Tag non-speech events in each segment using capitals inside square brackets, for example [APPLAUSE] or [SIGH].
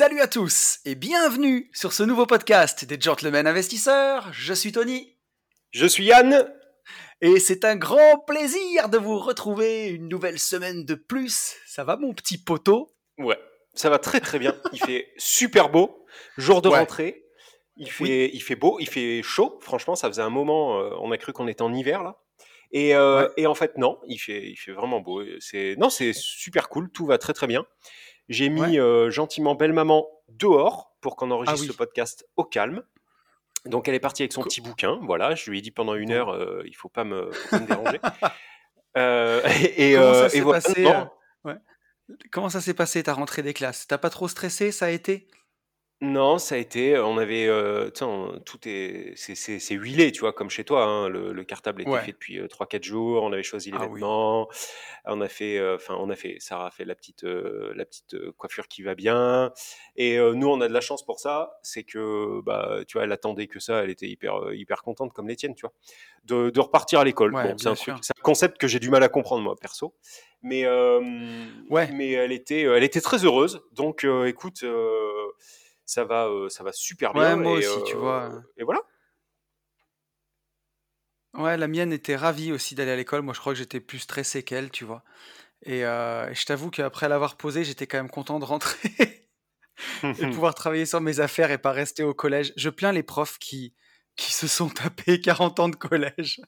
Salut à tous et bienvenue sur ce nouveau podcast des Gentlemen Investisseurs. Je suis Tony. Je suis Yann. Et c'est un grand plaisir de vous retrouver une nouvelle semaine de plus. Ça va mon petit poteau? Ouais, ça va très très bien. Il fait super beau. Jour de Ouais. rentrée. Il fait, il fait beau, il fait chaud. Franchement, ça faisait un moment, euh, on a cru qu'on était en hiver là. Et, euh, Ouais. et en fait, non, il fait, il fait vraiment beau. C'est, non, c'est super cool. Tout va très très bien. J'ai mis Ouais. euh, gentiment belle maman dehors pour qu'on enregistre Ah oui. ce podcast au calme. Donc elle est partie avec son petit bouquin. Voilà, je lui ai dit pendant une heure, euh, il faut pas me, faut pas me [LAUGHS] déranger. Euh, et, Comment ça s'est et voilà. passé, Comment ça s'est passé ta rentrée des classes? T'as pas trop stressé? Ça a été? Non, ça a été, on avait, euh, tu sais, on- tout est, c'est, c'est, c'est huilé, tu vois, comme chez toi. hein, le, le cartable était Ouais. fait depuis 3-4 jours. On avait choisi les Ah oui. vêtements. On a fait, enfin, on a fait, Sarah a fait la petite, euh, la petite coiffure qui va bien. Et euh, nous, on a de la chance pour ça, c'est que, bah, tu vois, elle attendait que ça. Elle était hyper, hyper contente, comme les tiennes, tu vois, de, de repartir à l'école. Ouais, bon, c'est bien un truc, sûr. c'est un concept que j'ai du mal à comprendre moi, perso. Mais, euh, Ouais. mais elle était, elle était très heureuse. Donc, euh, écoute. euh, ça va, euh, ça va super Ouais, bien. moi et, aussi, tu euh, vois. Et voilà. Ouais, la mienne était ravie aussi d'aller à l'école. Moi, je crois que j'étais plus stressé qu'elle, tu vois. Et euh, je t'avoue qu'après l'avoir posée, j'étais quand même content de rentrer [LAUGHS] et pouvoir travailler sur mes affaires et pas rester au collège. Je plains les profs qui, qui se sont tapés [LAUGHS] 40 ans de collège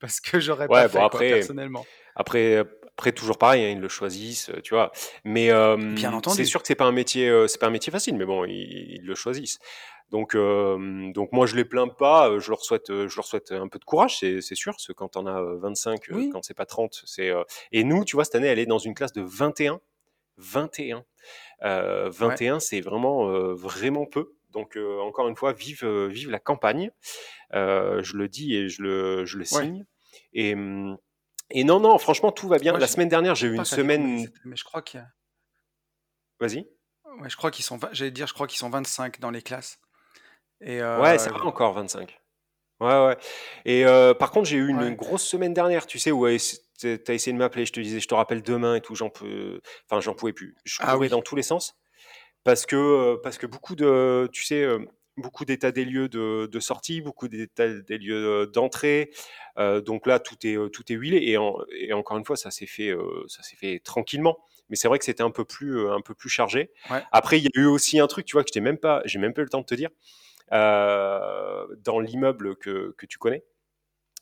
parce que j'aurais Ouais, pas bon, fait, quoi, après- personnellement. Après, après toujours pareil, hein, ils le choisissent, euh, tu vois. Mais euh, Bien entendu. c'est sûr que c'est pas un métier, euh, c'est pas un métier facile, mais bon, ils, ils le choisissent. Donc, euh, donc moi je les plains pas. Je leur souhaite, je leur souhaite un peu de courage, c'est c'est sûr. Parce que quand on a euh, 25, euh, Oui. quand c'est pas 30, c'est. euh, Et nous, tu vois, cette année, elle est dans une classe de 21. 21. Euh, 21, c'est vraiment, vraiment peu. Donc, euh, encore une fois, vive, vive la campagne. Euh, je le dis et je le, je le Ouais. signe. Et, hum, et non, non, franchement, tout va bien. Moi, la semaine dernière, j'ai eu une semaine. Mais je crois qu'il y a- Vas-y. Ouais, je crois qu'ils sont, j'allais dire, je crois qu'ils sont 25 dans les classes. Et euh, Ouais, ça va encore, 25. Ouais, ouais. Et euh, par contre, j'ai eu une Ouais. grosse semaine dernière, tu sais, où tu as essayé de m'appeler, je te disais, je te rappelle demain et tout, j'en peux... Enfin, j'en pouvais plus. Je Ah courais oui. dans tous les sens. Parce que, euh, parce que beaucoup de, tu sais, euh, beaucoup d'états des lieux de, de sortie, beaucoup d'états des lieux euh, d'entrée. Euh, donc là, tout est, euh, tout est huilé. Et, en- et encore une fois, ça s'est fait, euh, ça s'est fait tranquillement. Mais c'est vrai que c'était un peu plus, euh, un peu plus chargé. Ouais. Après, il y a eu aussi un truc, tu vois, que je même pas, j'ai même pas eu le temps de te dire, dans l'immeuble que, que tu connais.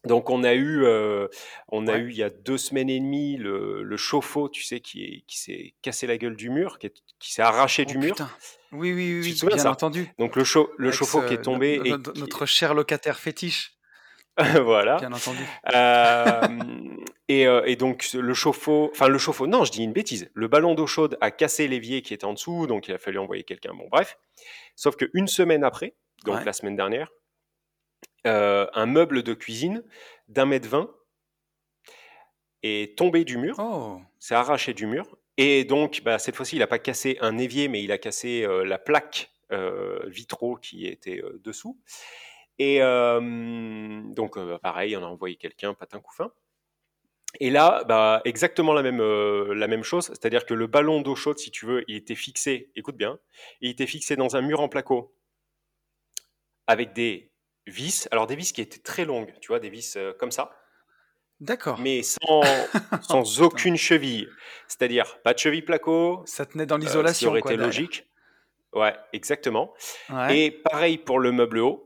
Donc on a eu, euh, on a Ouais. eu il y a deux semaines et demie le, le chauffe-eau, tu sais, qui, est- qui s'est cassé la gueule du mur, qui, est- qui s'est arraché Oh du mur. putain. Oui, oui, oui, Tu te souviens bien ça? entendu. Donc le, chauffe-eau qui est tombé no- et qui- notre cher locataire fétiche, [LAUGHS] voilà. bien entendu. Euh, et, euh, et donc le chauffe-eau, enfin le chauffe-eau, non, je dis une bêtise. Le ballon d'eau chaude a cassé l'évier qui était en dessous, donc il a fallu envoyer quelqu'un. Bon, bref. Sauf qu'une semaine après, donc Ouais. la semaine dernière, euh, un meuble de cuisine d'un mètre vingt est tombé du mur, Oh, s'est arraché du mur. Et donc, bah, cette fois-ci, il n'a pas cassé un évier, mais il a cassé euh, la plaque euh, vitraux qui était dessous. Et donc, euh, pareil, on a envoyé quelqu'un, patin couffin. Et là, bah, exactement la même, euh, la même chose, c'est-à-dire que le ballon d'eau chaude, si tu veux, il était fixé, écoute bien, il était fixé dans un mur en placo avec des vis, alors des vis qui étaient très longues, tu vois, des vis euh, comme ça, d'accord. mais sans, [LAUGHS] sans Oh, aucune cheville. C'est-à-dire pas de cheville placo, Ça tenait dans euh, ce qui l'isolation, aurait quoi. été logique. Ouais, exactement. Ouais. Et pareil pour le meuble haut.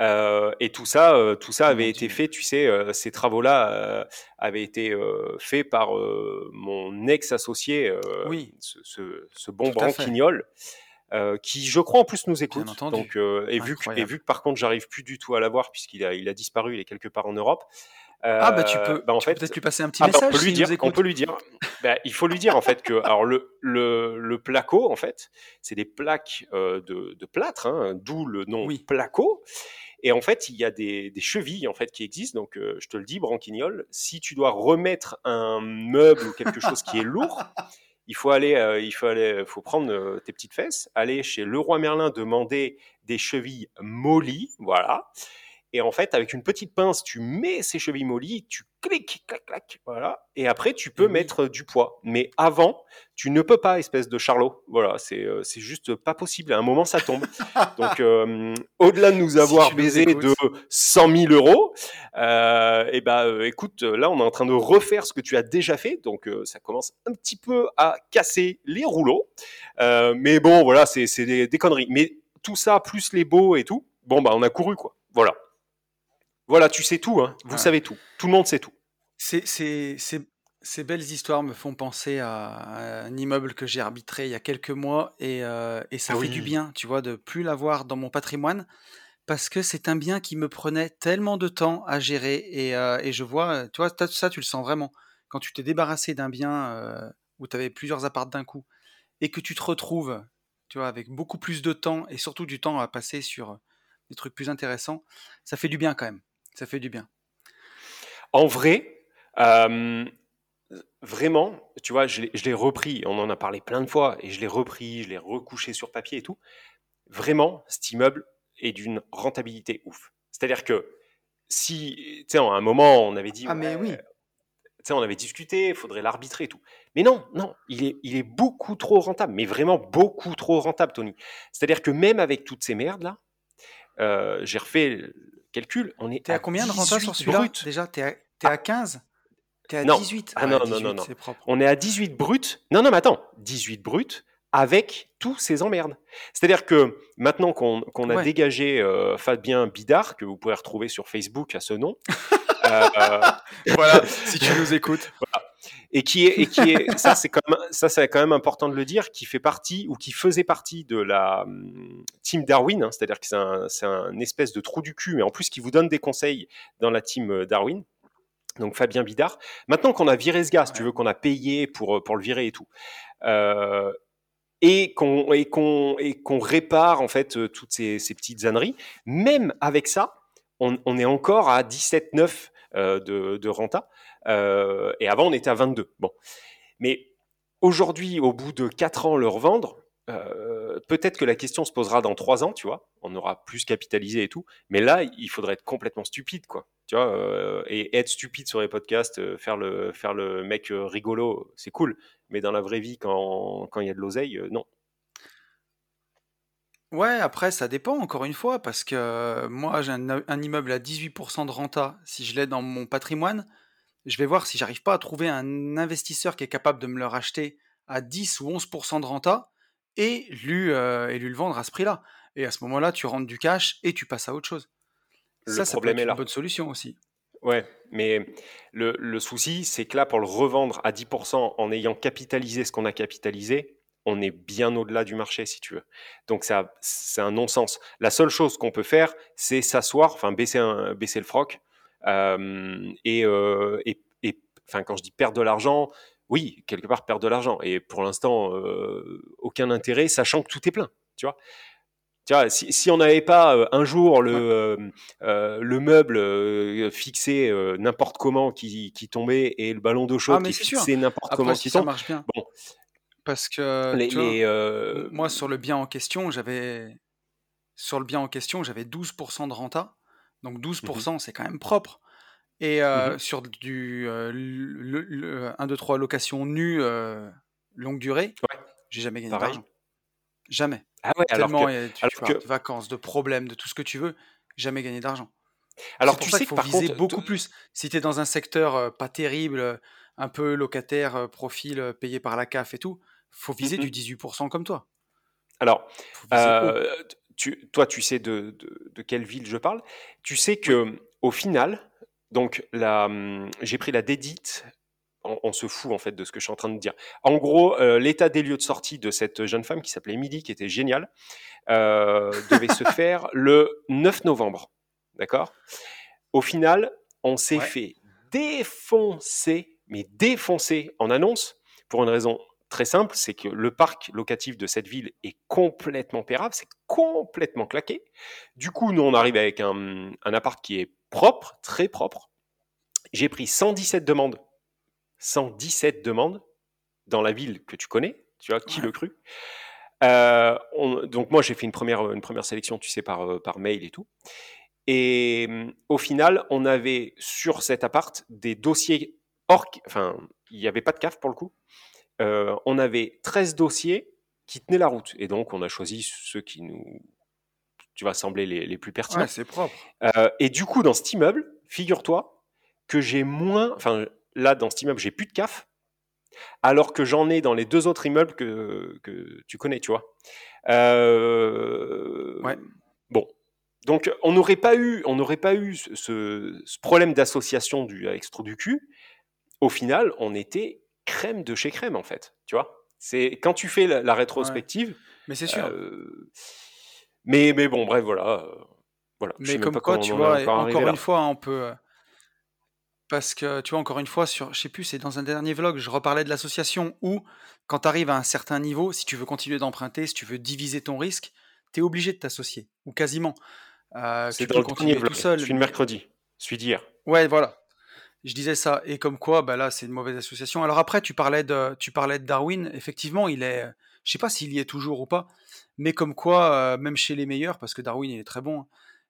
Euh, et tout ça, euh, tout ça Mon avait été fait, tu sais, euh, ces travaux-là avaient été faits par mon ex-associé, Oui. ce, ce- ce bon branquignol, euh, qui, je crois, en plus nous écoute. entendu. Donc, euh, et, vu que, et vu que par contre, j'arrive plus du tout à l'avoir puisqu'il a, il a disparu, il est quelque part en Europe. ah bah tu peux, bah, en fait, peut-être lui passer un petit ah, bah, message. on peut lui dire, on peut lui dire. bah, il faut lui dire en fait que alors le le, le placo en fait, c'est des plaques euh, de, de plâtre, hein, d'où le nom Oui. placo. Et en fait, il y a des, des chevilles en fait qui existent. Donc, euh, je te le dis, branquignol, si tu dois remettre un meuble ou quelque chose qui est lourd, il faut aller, euh, il faut aller, faut prendre euh, tes petites fesses, aller chez Leroy Merlin demander des chevilles mollies, voilà. Et en fait, avec une petite pince, tu mets ces chevilles mollies, tu cliques, clac, clac, voilà. Et après, tu peux oui. mettre du poids. Mais avant, tu ne peux pas, espèce de charlot. Voilà, c'est euh, juste pas possible. À un moment, ça tombe. [LAUGHS] Donc, euh, au-delà de nous Si avoir nous baisé de 100 000 euros, euh, et ben, euh, écoute, là, on est en train de refaire ce que tu as déjà fait. Donc, euh, ça commence un petit peu à casser les rouleaux. Mais bon, voilà, c'est c'est des, des conneries. Mais tout ça, plus les beaux et tout, bon, bah, on a couru, quoi. Voilà. Voilà, tu sais tout, hein. Vous Ouais. savez tout. Tout le monde sait tout. C'est, c'est, c'est- ces belles histoires me font penser à un immeuble que j'ai arbitré il y a quelques mois et, euh, et ça Ah fait du bien, tu vois, de plus l'avoir dans mon patrimoine parce que c'est un bien qui me prenait tellement de temps à gérer et, euh, et je vois, euh, tu vois, ça tu le sens vraiment. Quand tu t'es débarrassé d'un bien euh, où tu avais plusieurs apparts d'un coup et que tu te retrouves, tu vois, avec beaucoup plus de temps et surtout du temps à passer sur des trucs plus intéressants, ça fait du bien quand même. Ça fait du bien. En vrai, euh, vraiment, tu vois, je l'ai repris, on en a parlé plein de fois, et je l'ai repris, je l'ai recouché sur papier et tout. Vraiment, cet immeuble est d'une rentabilité ouf. C'est-à-dire que si, tu sais, à un moment, on avait dit, Ah mais oui, tu sais, on avait discuté, il faudrait l'arbitrer et tout. Mais non, non, il est, il est beaucoup trop rentable, mais vraiment beaucoup trop rentable, Tony. C'est-à-dire que même avec toutes ces merdes-là, euh, j'ai refait calcul, on est T'es à à combien de renta sur 18 celui-là. Déjà, t'es à, t'es à 15 T'es à Non. 18 Ah Ouais, non, non, 18, non, non. c'est propre. On est à 18 brut. Non, non, mais attends, 18 brut avec tous ces emmerdes. C'est-à-dire que maintenant qu'on a Ouais. dégagé euh, Fabien Bidard, que vous pouvez retrouver sur Facebook à ce nom, [LAUGHS] euh, euh, Voilà, si tu [LAUGHS] nous écoutes. Et qui est, et qui est [LAUGHS] ça c'est quand même ça c'est quand même important de le dire, qui fait partie ou qui faisait partie de la hum, team Darwin, hein, c'est-à-dire que c'est un, espèce de trou du cul, mais en plus qui vous donne des conseils dans la team euh, Darwin. Donc Fabien Bidard. Maintenant qu'on a viré ce gars, si tu veux, qu'on a payé pour, pour le virer et tout, euh, et qu'on et qu'on et qu'on répare en fait euh, toutes ces, ces petites âneries, même avec ça, on, on est encore à 17,9 euh, de, de renta. Euh, et avant, on était à 22. Bon. Mais aujourd'hui, au bout de 4 ans, le revendre, euh, peut-être que la question se posera dans 3 ans, tu vois. On aura plus capitalisé et tout. Mais là, il faudrait être complètement stupide, quoi. Tu vois, euh, et être stupide sur les podcasts, faire le, mec rigolo, c'est cool. Mais dans la vraie vie, quand il y a de l'oseille, non. Ouais, après, ça dépend, encore une fois, parce que moi, j'ai un, un immeuble à 18% de renta. Si je l'ai dans mon patrimoine, je vais voir si j'arrive pas à trouver un investisseur qui est capable de me le racheter à 10 ou 11% de renta et lui, euh, et lui le vendre à ce prix-là. Et à ce moment-là, tu rentres du cash et tu passes à autre chose. Le ça, ça peut être une là. bonne solution aussi. Ouais, mais le, le souci, c'est que là, pour le revendre à 10% en ayant capitalisé ce qu'on a capitalisé, on est bien au-delà du marché, si tu veux. Donc, ça, c'est un non-sens. La seule chose qu'on peut faire, c'est s'asseoir, enfin, baisser, un, baisser le froc. Et, et, quand je dis perdre de l'argent, oui, quelque part perdre de l'argent. Et pour l'instant, euh, aucun intérêt, sachant que tout est plein, tu vois. Tu vois, si, si on n'avait pas euh, un jour le, Ouais. euh, le meuble fixé n'importe comment qui, qui tombait et le ballon d'eau Ah, chaude mais qui fixé n'importe comment Après, qui si ça tombe, marche bien. bon, Parce que, les, tu vois, les, moi, sur le bien en question, j'avais sur le bien en question, j'avais 12% de renta. Donc mhm, 12%, c'est quand même propre. Et euh, mhm, sur du euh, le, le- 1, 2, 3 location nue euh, longue durée, ouais, j'ai jamais gagné d'argent. Jamais. Ah ouais, alors que, Tellement tu, que, de vacances, de problèmes, de tout ce que tu veux, jamais gagné d'argent. alors tu sais qu'il faut par viser contre, beaucoup plus. Si tu es dans un secteur euh, pas terrible, un peu locataire, euh, profil payé par la CAF et tout, faut viser Mhm. du 18% comme toi. alors, tu, toi, tu sais de, de, de quelle ville je parle. Tu sais que au final, donc hum, j'ai pris la dédite. On, on se fout en fait de ce que je suis en train de dire. En gros, euh, l'état des lieux de sortie de cette jeune femme qui s'appelait Emily, qui était géniale, euh, [LAUGHS] devait se faire le 9 novembre. D'accord? Au final, on s'est Ouais. fait défoncé, mais défoncé en annonce pour une raison très simple, c'est que le parc locatif de cette ville est complètement pérave, c'est complètement claqué. Du coup, nous, on arrive avec un, un appart qui est propre, très propre. J'ai pris 117 demandes. 117 demandes dans la ville que tu connais, tu vois, qui le cru euh, donc moi j'ai fait une première, une première sélection, tu sais, par, euh, par mail et tout. Et au final, on avait sur cet appart des dossiers hors, enfin, il n'y avait pas de CAF pour le coup. Euh, on avait 13 dossiers qui tenaient la route. Et donc, on a choisi ceux qui nous, tu vas sembler les, les plus pertinents. Ouais, c'est propre. et du coup, dans cet immeuble, figure-toi que j'ai moins, enfin, là, dans cet immeuble, j'ai plus de CAF alors que j'en ai dans les deux autres immeubles que, que tu connais, tu vois. Euh, ouais. Bon. Donc, on n'aurait pas eu, on n'aurait pas eu ce, problème d'association du extro du cul. Au final, on était crème de chez crème, en fait. Tu vois? C'est quand tu fais la, rétrospective. Mais c'est sûr. Euh, mais, mais bon, bref, voilà. voilà. Mais comme quoi, tu vois, encore une fois, on peut parce que, tu vois, encore une fois, sur, je sais plus, c'est dans un dernier vlog, je reparlais de l'association où, quand tu arrives à un certain niveau, si tu veux continuer d'emprunter, si tu veux diviser ton risque, tu es obligé de t'associer, ou quasiment. Euh, c'est dans le dernier vlog, tout seul. Celui de mercredi, celui d'hier. Ouais, voilà. Je disais ça. Et comme quoi, bah là, c'est une mauvaise association. Alors après, tu parlais de, tu parlais de Darwin. Effectivement, il est, je sais pas s'il y est toujours ou pas, mais comme quoi, euh, même chez les meilleurs, parce que Darwin, il est très bon,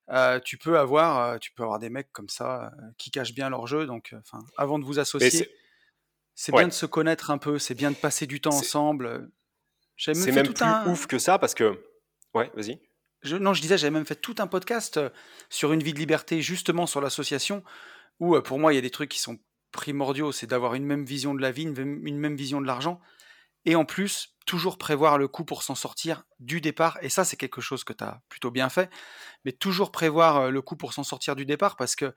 hein, tu peux avoir, tu peux avoir des mecs comme ça qui cachent bien leur jeu. Donc, enfin, avant de vous associer, c'est bien de se connaître un peu, c'est bien de passer du temps ensemble. C'est même, même plus ouf que ça parce que, ouais, vas-y. Je, non, je disais, j'avais même fait tout un podcast sur une vie de liberté, justement sur l'association, où pour moi, il y a des trucs qui sont primordiaux, c'est d'avoir une même vision de la vie, une même vision de l'argent, et en plus, toujours prévoir le coup pour s'en sortir du départ. Et ça, c'est quelque chose que tu as plutôt bien fait. Mais toujours prévoir le coup pour s'en sortir du départ parce que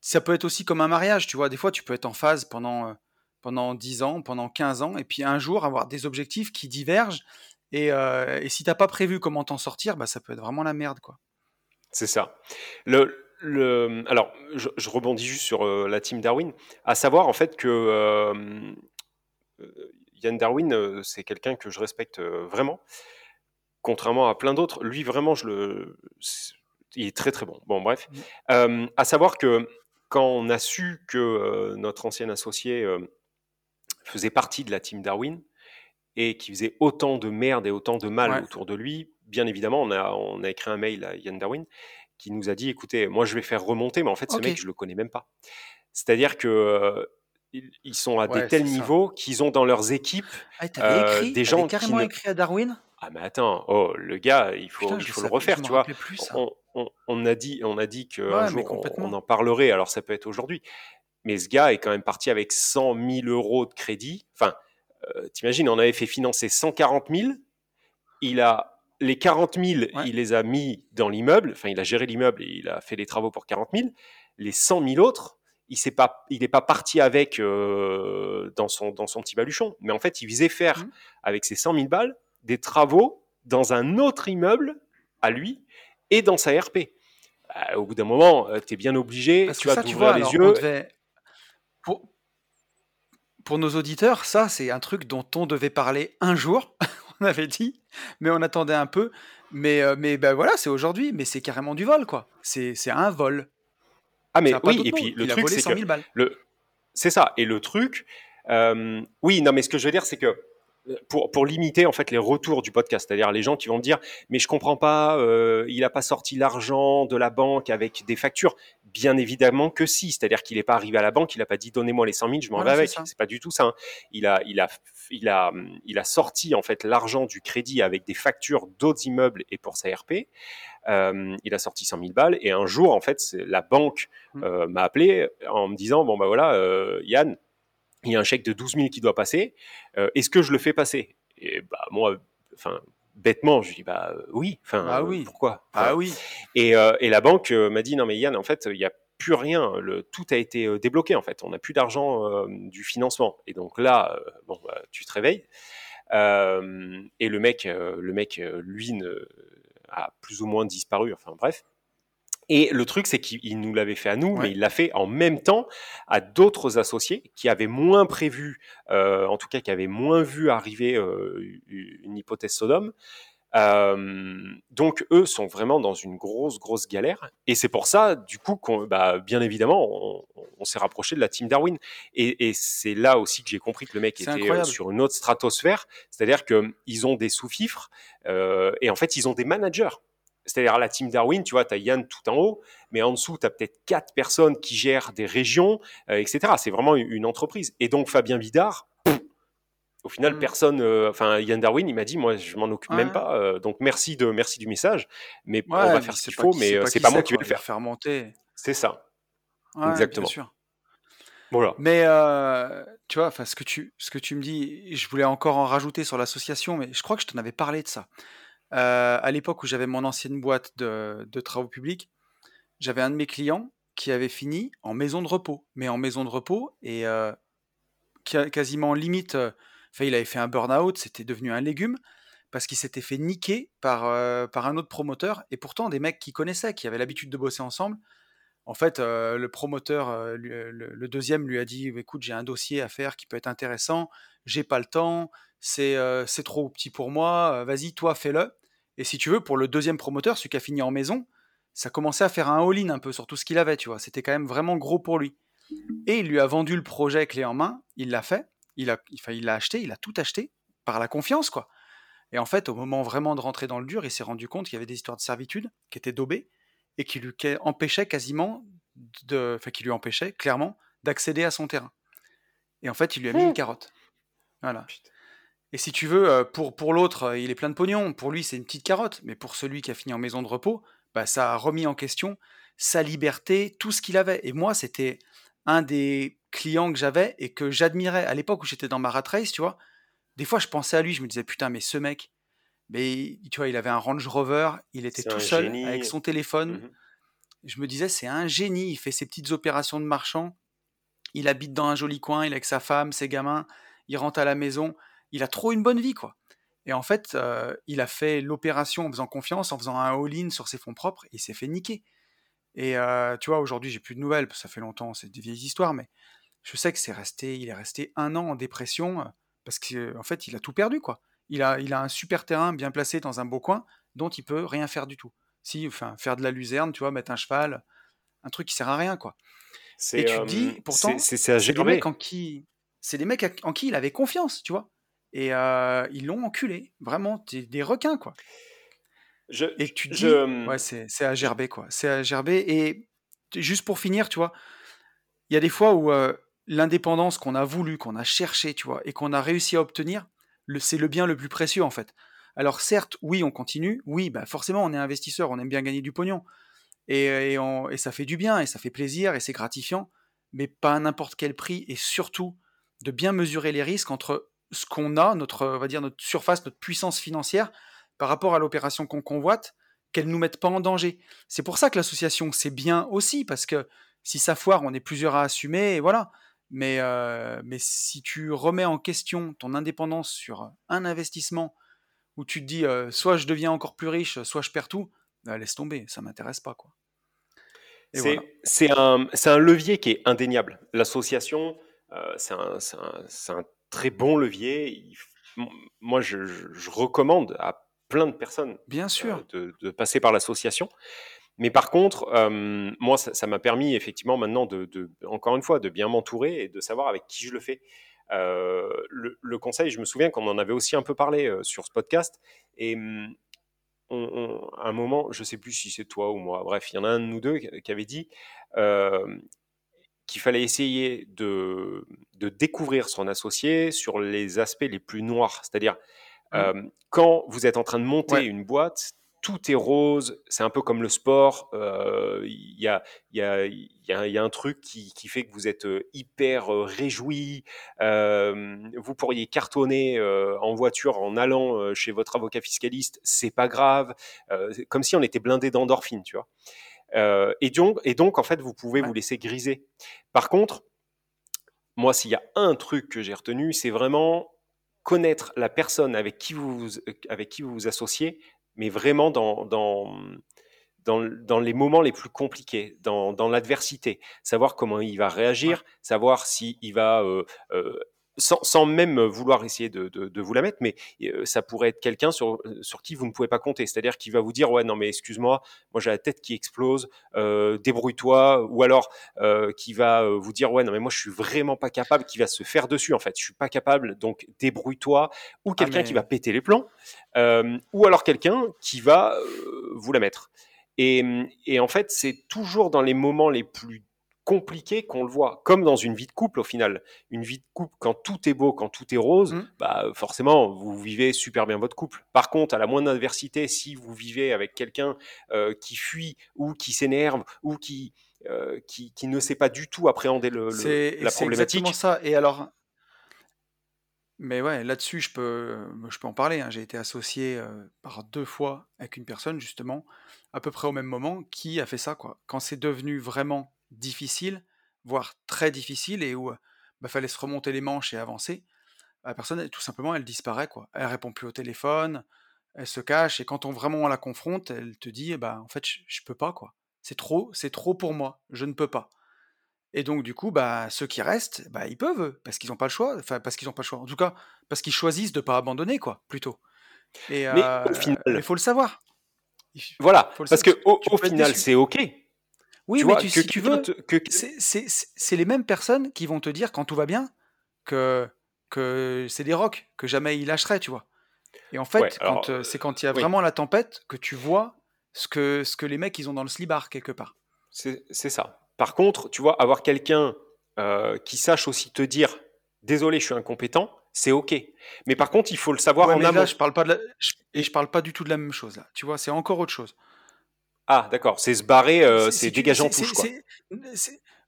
ça peut être aussi comme un mariage. Tu vois, des fois, tu peux être en phase pendant, pendant 10 ans, pendant 15 ans, et puis un jour avoir des objectifs qui divergent. Et, et si t'as pas prévu comment t'en sortir, bah, ça peut être vraiment la merde. quoi. C'est ça. Le, le, alors, je, rebondis juste sur la team Darwin, à savoir en fait que Yann Darwin, euh, c'est quelqu'un que je respecte euh, vraiment, contrairement à plein d'autres. Lui, vraiment, je le, il est très très bon. Bon, bref. Mmh. Euh, à savoir que quand on a su que notre ancien associé faisait partie de la team Darwin et qui faisait autant de merde et autant de mal autour de lui, bien évidemment, on a, on a écrit un mail à Yann Darwin qui nous a dit écoutez, moi je vais faire remonter, mais en fait, ce mec, je le connais même pas. C'est-à-dire que ils, sont à des tels niveaux qu'ils ont dans leurs équipes ah, euh, écrit, des gens carrément qui écrit à Darwin? Ah mais attends, oh le gars, il faut, il faut le refaire, tu vois. on, on, a dit, on a dit jour on, en parlerait. Alors ça peut être aujourd'hui, mais ce gars est quand même parti avec 100 000 euros de crédit. Enfin, euh, t'imagines, on avait fait financer 140 000. Il a les 40 000, il les a mis dans l'immeuble. Enfin, il a géré l'immeuble et il a fait les travaux pour 40 000. Les 100 000 autres, il n'est pas, il pas parti avec euh, dans, son, dans son petit baluchon. Mais en fait, il visait faire, mmh. avec ses 100 000 balles, des travaux dans un autre immeuble à lui et dans sa RP. Bah, au bout d'un moment, euh, tu es bien obligé, tu vas t'ouvrir les yeux. Pour... pour nos auditeurs, ça, c'est un truc dont on devait parler un jour, [LAUGHS] [LAUGHS] on avait dit, mais on attendait un peu. Mais, euh, mais ben voilà, c'est aujourd'hui, mais c'est carrément du vol, quoi. C'est un vol. Ah mais oui, et puis le truc c'est que le c'est ça. Et le truc, euh, oui, non, mais ce que je veux dire, c'est que euh, pour, pour, limiter en fait les retours du podcast, c'est-à-dire les gens qui vont me dire mais je comprends pas, euh, il n'a pas sorti l'argent de la banque avec des factures. Bien évidemment que si, c'est-à-dire qu'il n'est pas arrivé à la banque, il n'a pas dit donnez-moi les 100 000, je m'en vais avec. C'est pas du tout ça. Hein. Il a, il a, il a, il a sorti en fait l'argent du crédit avec des factures d'autres immeubles et pour sa RP. Euh, il a sorti 100 000 balles et un jour, en fait, la banque mmh. euh, m'a appelé en me disant bon bah voilà, euh, Yann, il y a un chèque de 12 000 qui doit passer. Est-ce que je le fais passer? Et bah moi, enfin bêtement, je dis bah oui. Enfin, ah oui. pourquoi? Ah oui. Et, et la banque m'a dit non mais Yann, en fait, il y a plus rien, le, tout a été débloqué en fait, on n'a plus d'argent du financement. Et donc là, bon, bah, tu te réveilles. et le mec, le mec, lui, ne, a plus ou moins disparu. Enfin bref. Et le truc, c'est qu'il nous l'avait fait à nous, mais il l'a fait en même temps à d'autres associés qui avaient moins prévu, euh, en tout cas qui avaient moins vu arriver euh, une hypothèse Sodome. Euh, donc eux sont vraiment dans une grosse grosse galère. Et c'est pour ça du coup qu'on, bah, bien évidemment on, s'est rapproché de la team Darwin. Et, c'est là aussi que j'ai compris que le mec était sur une autre stratosphère. C'est-à-dire que ils ont des sous-fifres et en fait ils ont des managers c'est-à-dire la team Darwin, tu vois, tu as Yann tout en haut, mais en dessous, tu as peut-être quatre personnes qui gèrent des régions, euh, etc. C'est vraiment une entreprise. Et donc Fabien Bidard, au final, mm. personne, euh, enfin Yann Darwin, il m'a dit, moi, je m'en occupe même pas. Euh, donc merci de merci du message, mais on va faire ce qu'il faut, mais c'est pas, pas moi qui vais le faire. faire monter. C'est ça. Exactement. Bien sûr. Voilà. Mais tu vois, ce que tu ce que tu me dis, je voulais encore en rajouter sur l'association, mais je crois que je t'en avais parlé de ça. Euh, à l'époque où j'avais mon ancienne boîte de, travaux publics, j'avais un de mes clients qui avait fini en maison de repos, mais en maison de repos et euh, quasiment limite, euh, enfin, il avait fait un burn-out, c'était devenu un légume parce qu'il s'était fait niquer par, par un autre promoteur et pourtant des mecs qui connaissaient, qui avaient l'habitude de bosser ensemble. En fait, le promoteur, le, deuxième, lui a dit "Écoute, j'ai un dossier à faire qui peut être intéressant. J'ai pas le temps. C'est trop petit pour moi. Vas-y, toi, fais-le." Et si tu veux, pour le deuxième promoteur, celui qui a fini en maison, ça commençait à faire un all-in un peu sur tout ce qu'il avait, tu vois. C'était quand même vraiment gros pour lui. Et il lui a vendu le projet clé en main, il l'a fait, il a, il l'a acheté, il a tout acheté par la confiance, quoi. Et en fait, au moment vraiment de rentrer dans le dur, il s'est rendu compte qu'il y avait des histoires de servitude qui étaient daubées et qui lui empêchaient quasiment de, enfin, qui lui empêchaient clairement d'accéder à son terrain. Et en fait, il lui a mis une carotte. Voilà. Et si tu veux, euh, pour, pour l'autre, euh, il est plein de pognon. Pour lui, c'est une petite carotte. Mais pour celui qui a fini en maison de repos, bah, ça a remis en question sa liberté, tout ce qu'il avait. Et moi, c'était un des clients que j'avais et que j'admirais à l'époque où j'étais dans ma rat race, tu vois. Des fois, je pensais à lui, je me disais, putain, mais ce mec, mais tu vois, il avait un Range Rover, il était tout seul avec son téléphone. Mmh je me disais, c'est un génie, il fait ses petites opérations de marchand, il habite dans un joli coin, il est avec sa femme, ses gamins, il rentre à la maison il a trop une bonne vie, quoi. Et en fait, euh, il a fait l'opération en faisant confiance, en faisant un all-in sur ses fonds propres, et il s'est fait niquer. Et euh, tu vois, aujourd'hui, j'ai plus de nouvelles, ça fait longtemps, c'est des vieilles histoires, mais je sais que c'est resté, il est resté un an en dépression, euh, parce qu'en fait, il a tout perdu, quoi. Il a, il a un super terrain bien placé dans un beau coin, dont il peut rien faire du tout. Si, enfin, faire de la luzerne, tu vois, mettre un cheval, un truc qui sert à rien, quoi. Et tu te dis, pourtant, c'est des mecs en qui, c'est des mecs en qui il avait confiance, tu vois. Et ils l'ont enculé, vraiment, des, requins, quoi. Je, et tu dis, mmh ouais, c'est à gerber, quoi. C'est à gerber. Et juste pour finir, tu vois, il y a des fois où l'indépendance qu'on a voulu, qu'on a cherché, tu vois, et qu'on a réussi à obtenir, c'est le bien le plus précieux, en fait. Alors certes, oui, on continue, oui, bah forcément, on est investisseur, on aime bien gagner du pognon, et, et, et ça fait du bien, et ça fait plaisir, et c'est gratifiant, mais pas à n'importe quel prix, et surtout de bien mesurer les risques entre ce qu'on a, notre, va dire, notre surface, notre puissance financière par rapport à l'opération qu'on convoite, qu'elle ne nous mette pas en danger. C'est pour ça que l'association, c'est bien aussi, parce que si ça foire, on est plusieurs à assumer, et voilà. Mais, euh, mais si tu remets en question ton indépendance sur un investissement où tu te dis euh, soit je deviens encore plus riche, soit je perds tout, bah, laisse tomber, ça m'intéresse pas. quoi. C'est un, un, levier qui est indéniable. L'association, euh, c'est un, un, très bon levier. moi, je, recommande à plein de personnes Bien sûr. Euh, de, passer par l'association. Mais par contre, euh, moi, ça m'a permis effectivement maintenant de, encore une fois, de bien m'entourer et de savoir avec qui je le fais. Euh, le, conseil, je me souviens qu'on en avait aussi un peu parlé sur ce podcast. Et à un moment, je ne sais plus si c'est toi ou moi, bref, il y en a un de nous deux qui avait dit qu'il fallait essayer de, de, découvrir son associé sur les aspects les plus noirs. C'est-à-dire, mmh. euh, quand vous êtes en train de monter une boîte, tout est rose, c'est un peu comme le sport. Il y, a, y, a, y, a, y, a, un truc qui, qui, fait que vous êtes euh, hyper euh, réjoui. vous pourriez cartonner en voiture en allant chez votre avocat fiscaliste, c'est pas grave. comme si on était blindé d'endorphine, tu vois. Euh, et, donc, et donc, en fait, vous pouvez vous laisser griser. Par contre, moi, s'il y a un truc que j'ai retenu, c'est vraiment connaître la personne avec qui vous, avec qui vous vous associez, mais vraiment dans, dans, dans, dans, les moments les plus compliqués, dans, dans l'adversité, savoir comment il va réagir, savoir s'il il va euh, euh, sans, même vouloir essayer de, vous la mettre, mais ça pourrait être quelqu'un sur, sur qui vous ne pouvez pas compter. C'est-à-dire qui va vous dire ouais non mais excuse-moi, moi j'ai la tête qui explose, euh, débrouille-toi, ou alors euh, qui va vous dire ouais non mais moi je suis vraiment pas capable, qui va se faire dessus en fait, je suis pas capable, donc débrouille-toi, ou ah, quelqu'un qui va péter les plans, ou alors quelqu'un qui va vous la mettre. Et, et en fait c'est toujours dans les moments les plus compliqué qu'on le voit, comme dans une vie de couple au final. Une vie de couple, quand tout est beau, quand tout est rose, mmh. bah forcément, vous vivez super bien votre couple. Par contre, à la moindre adversité, si vous vivez avec quelqu'un euh, qui fuit ou qui s'énerve ou qui, euh, qui, qui, ne sait pas du tout appréhender le, la problématique. C'est exactement ça. Et alors, mais ouais, là-dessus, je peux, je peux en parler. Hein. J'ai été associé euh, par deux fois avec une personne, justement, à peu près au même moment, qui a fait ça. Quoi. Quand c'est devenu vraiment difficile, voire très difficile, et où il bah, fallait se remonter les manches et avancer, la personne, tout simplement, elle disparaît. quoi. Elle répond plus au téléphone, elle se cache, et quand on vraiment la confronte, elle te dit, bah, en fait, je, peux pas, quoi. C'est trop, c'est trop pour moi, je ne peux pas. Et donc, du coup, bah, ceux qui restent, bah, ils peuvent, parce qu'ils n'ont pas le choix, enfin, parce qu'ils n'ont pas le choix, en tout cas, parce qu'ils choisissent de ne pas abandonner, quoi, plutôt. Et, mais au final, il faut le savoir. Voilà, parce que au, au final, c'est OK. Oui, mais si tu veux, c'est les mêmes personnes qui vont te dire quand tout va bien que, que c'est des rocs, que jamais ils lâcheraient, tu vois. Et en fait, euh, c'est quand il y a vraiment la tempête que tu vois ce que, ce que les mecs ils ont dans le slibar quelque part. C'est ça. Par contre, tu vois, avoir quelqu'un euh, qui sache aussi te dire désolé, je suis incompétent, c'est ok. Mais par contre, il faut le savoir en amont. je parle pas de et je parle pas du tout de la même chose là. Tu vois, c'est encore autre chose. Ah, d'accord. C'est se barrer, euh, c'est dégageant touche, quoi.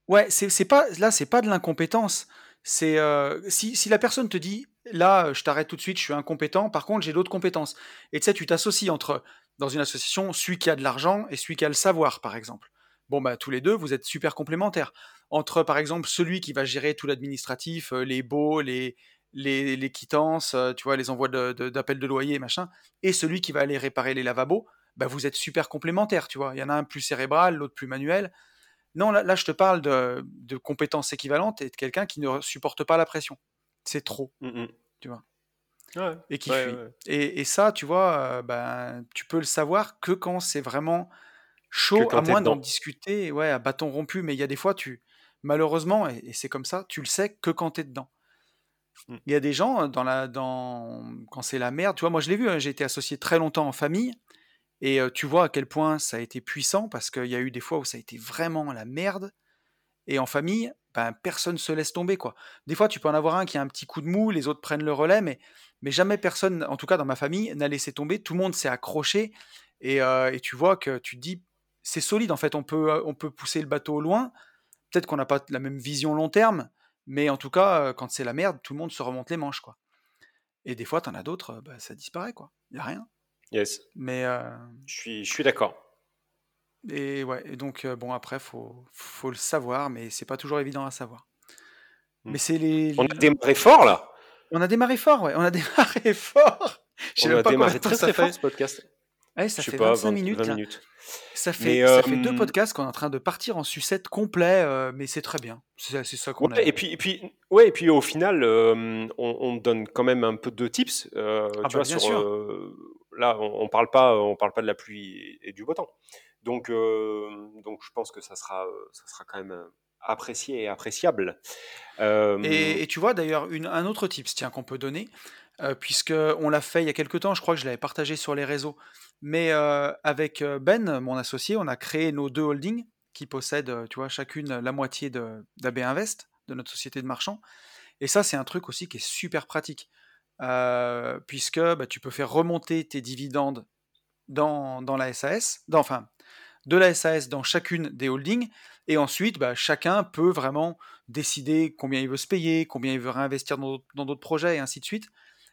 Ouais, c'est pas là, c'est pas de l'incompétence. C'est euh, si, si, la personne te dit là, je t'arrête tout de suite, je suis incompétent. Par contre, j'ai d'autres compétences. Et tu sais, tu t'associes entre dans une association celui qui a de l'argent et celui qui a le savoir, par exemple. Bon bah tous les deux, vous êtes super complémentaires. Entre par exemple celui qui va gérer tout l'administratif, euh, les baux, les les, les quittances, tu vois, les envois d'appels de, de loyer, machin, et celui qui va aller réparer les lavabos bah, vous êtes super complémentaires, tu vois. Il y en a un plus cérébral, l'autre plus manuel. Non, là, je te parle de, compétences équivalentes et de quelqu'un qui ne supporte pas la pression. C'est trop, mmh tu vois. et qui fuit. Et, ça, tu vois, ben, tu peux le savoir que quand c'est vraiment chaud, à moins d'en discuter, ouais, à bâton rompu. Mais il y a des fois, tu, malheureusement, et, c'est comme ça, tu le sais que quand tu es dedans. Mmh. Il y a des gens, dans la, dans, quand c'est la merde, tu vois, moi je l'ai vu, hein, j'ai été associé très longtemps en famille, et tu vois à quel point ça a été puissant, parce qu'il y a eu des fois où ça a été vraiment la merde. Et en famille, ben, personne se laisse tomber. quoi. Des fois, tu peux en avoir un qui a un petit coup de mou, les autres prennent le relais, mais, mais jamais personne, en tout cas dans ma famille, n'a laissé tomber. Tout le monde s'est accroché. Et, tu vois que tu te dis, c'est solide, en fait, on peut, pousser le bateau au loin. Peut-être qu'on n'a pas la même vision long terme, mais en tout cas, quand c'est la merde, tout le monde se remonte les manches. quoi. Et des fois, tu en as d'autres, bah, ça disparaît. quoi. Il n'y a rien. Yes. Mais euh, je suis, je suis d'accord. Et ouais, et donc euh, bon après faut, faut le savoir, mais c'est pas toujours évident à savoir. Hmm. Mais c'est les. On a démarré fort là. On a démarré fort, ouais. On a [LAUGHS] démarré fort. On a démarré très très fort ce podcast. Ouais, ça fait 25 minutes, Ça fait, ça fait deux euh, podcasts qu'on est en train de partir en sucette complet, mais c'est très bien. C'est ça qu'on a. Et puis, et puis, ouais, et puis au final, on, on, donne quand même un peu de tips, ah tu bah, vois, sur, là, on, ne parle pas, on parle pas de la pluie et, du beau temps. Donc, euh, donc, je pense que ça sera, ça sera quand même euh, apprécié et appréciable. Euh, et, tu vois d'ailleurs un autre tips, tiens, qu'on peut donner, puisque on l'a fait il y a quelques temps. Je crois que je l'avais partagé sur les réseaux. Mais avec Ben, mon associé, on a créé nos deux holdings qui possèdent, tu vois, chacune la moitié d'AB Invest, de notre société de marchand. Et ça, c'est un truc aussi qui est super pratique puisque bah, tu peux faire remonter tes dividendes dans, la SAS, dans, enfin, de la SAS dans chacune des holdings, et ensuite, bah, chacun peut vraiment décider combien il veut se payer, combien il veut réinvestir dans d'autres projets, et ainsi de suite.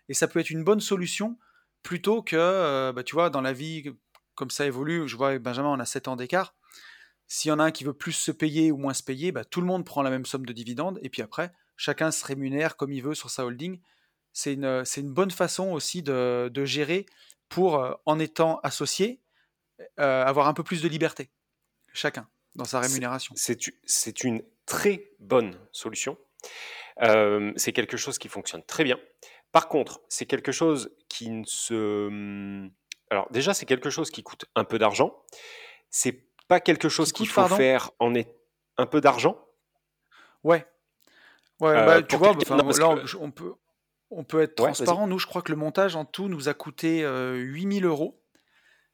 Et ça peut être une bonne solution plutôt que, bah, tu vois, dans la vie, comme ça évolue, je vois avec Benjamin, on a 7 ans d'écart. S'il y en a un qui veut plus se payer ou moins se payer, bah, tout le monde prend la même somme de dividendes, et puis après, chacun se rémunère comme il veut sur sa holding, c'est une, une, bonne façon aussi de, gérer pour, en étant associé, euh, avoir un peu plus de liberté, chacun, dans sa rémunération. C'est une très bonne solution. Euh, c'est quelque chose qui fonctionne très bien. Par contre, c'est quelque chose qui ne se... Hum, alors déjà, c'est quelque chose qui coûte un peu d'argent. C'est pas quelque chose qu'il faut faire en est un peu d'argent? Ouais. Ouais, euh, bah, tu vois, là, on peut, on peut être transparent. Nous, je crois que le montage en tout nous a coûté 8000 euros.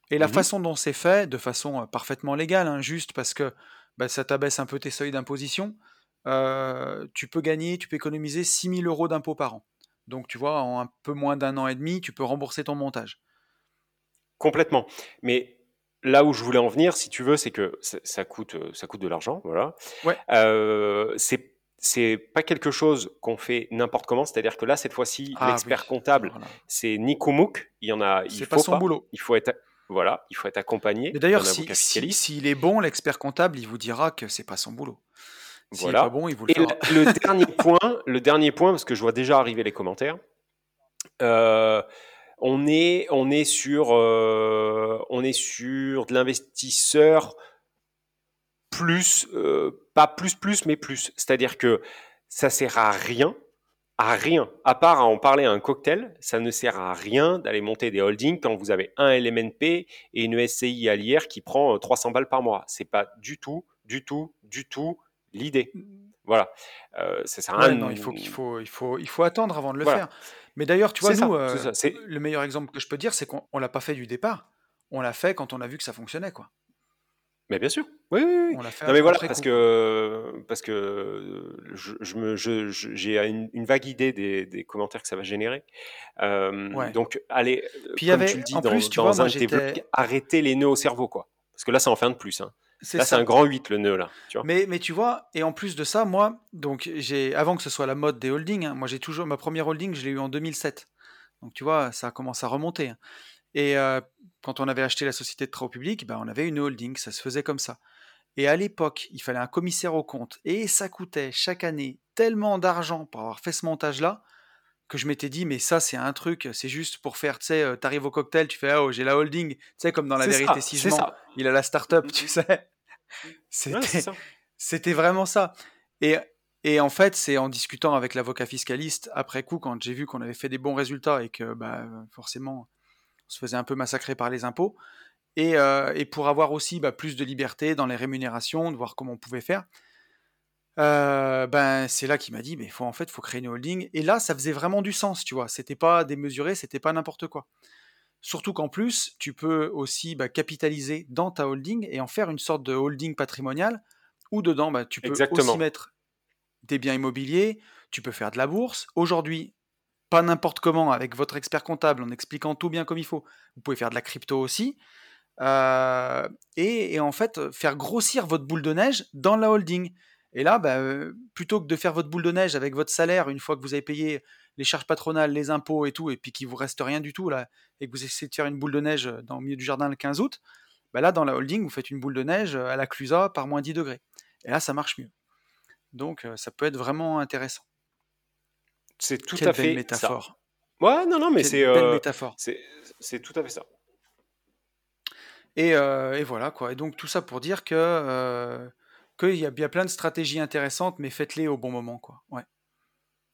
Et la mmh façon dont c'est fait, de façon parfaitement légale, hein, juste parce que bah, ça t'abaisse un peu tes seuils d'imposition, tu peux gagner, tu peux économiser 6000 euros d'impôts par an. Donc, tu vois, en un peu moins d'un an et demi, tu peux rembourser ton montage. Complètement. Mais là où je voulais en venir, si tu veux, c'est que ça, coûte, ça coûte de l'argent. Voilà. Ouais. c'est c'est pas quelque chose qu'on fait n'importe comment. C'est-à-dire que là, cette fois-ci, ah l'expert comptable, c'est Nico Mouk. Il y en a. Il faut pas son boulot. Il faut être. Voilà, il faut être accompagné. D'ailleurs, s'il si, si, est bon, l'expert comptable, il vous dira que c'est pas son boulot. voilà. pas bon, il vous le Et le, dernier [LAUGHS] point, le dernier point, parce que je vois déjà arriver les commentaires. Euh, on est, on est sur, euh, on est sur de l'investisseur plus, euh, pas plus plus, mais plus. C'est-à-dire que ça sert à rien, à rien, à part à en parler à un cocktail, ça ne sert à rien d'aller monter des holdings quand vous avez un LMNP et une SCI à l'IR qui prend 300 balles par mois. C'est pas du tout, du tout, du tout l'idée. Voilà. Euh, ça sert à rien. non, il faut, il, faut, il, faut, il faut attendre avant de le faire. Mais d'ailleurs, tu vois, nous, euh, le meilleur exemple que je peux dire, c'est qu'on ne l'a pas fait du départ. On l'a fait quand on a vu que ça fonctionnait, quoi. Mais bien sûr. Oui, oui, oui. On l'a fait non, mais voilà, parce que, parce que je, je me, je, j'ai une, une, vague idée des, des, commentaires que ça va générer. Euh, Donc, allez, Puis comme avait, tu le dis dans, plus, tu dans vois, un de arrêtez les nœuds au cerveau, quoi. Parce que là, c'est en fin de plus. Hein. Là, c'est un grand 8, le nœud, là. Tu vois. Mais, mais tu vois, et en plus de ça, moi, donc, j'ai, avant que ce soit la mode des holdings, hein, moi, j'ai toujours, ma première holding, je l'ai eu en 2007. Donc, tu vois, ça commence à remonter. Hein. Et quand on avait acheté la société de travaux publics, ben, on avait une holding, ça se faisait comme ça. Et à l'époque, il fallait un commissaire au compte. Et ça coûtait chaque année tellement d'argent pour avoir fait ce montage-là que je m'étais dit, mais ça, c'est un truc, c'est juste pour faire, tu sais, t'arrives au cocktail, tu fais, oh, j'ai la holding, tu sais, comme dans la vérité si je mens, il a la start-up, tu sais. [LAUGHS] C'était vraiment ça. Et, et en fait, c'est en discutant avec l'avocat fiscaliste après coup, quand j'ai vu qu'on avait fait des bons résultats et que bah, forcément, on se faisait un peu massacrer par les impôts. Et, euh, pour avoir aussi bah, plus de liberté dans les rémunérations, de voir comment on pouvait faire, euh, ben c'est là qu'il m'a dit, mais faut en fait, faut créer une holding. Et là, ça faisait vraiment du sens, tu vois. C'était pas démesuré, c'était pas n'importe quoi. Surtout qu'en plus, tu peux aussi bah, capitaliser dans ta holding et en faire une sorte de holding patrimonial où dedans, bah, tu peux aussi mettre des biens immobiliers, tu peux faire de la bourse. Aujourd'hui, pas n'importe comment, avec votre expert comptable, en expliquant tout bien comme il faut. Vous pouvez faire de la crypto aussi. Euh, et, en fait, faire grossir votre boule de neige dans la holding. Et là, bah, euh, plutôt que de faire votre boule de neige avec votre salaire, une fois que vous avez payé les charges patronales, les impôts et tout, et puis qu'il vous reste rien du tout, là, et que vous essayez de faire une boule de neige dans le milieu du jardin le 15 août, bah là, dans la holding, vous faites une boule de neige à la Clusa par moins 10 degrés. Et là, ça marche mieux. Donc, euh, ça peut être vraiment intéressant. C'est tout à fait métaphore. Ça. Ouais, non, non, mais c'est euh, métaphore. C'est tout à fait ça. Et, euh, et, voilà quoi. Et donc tout ça pour dire que euh, qu'il y a bien plein de stratégies intéressantes, mais faites-les au bon moment quoi. Ouais.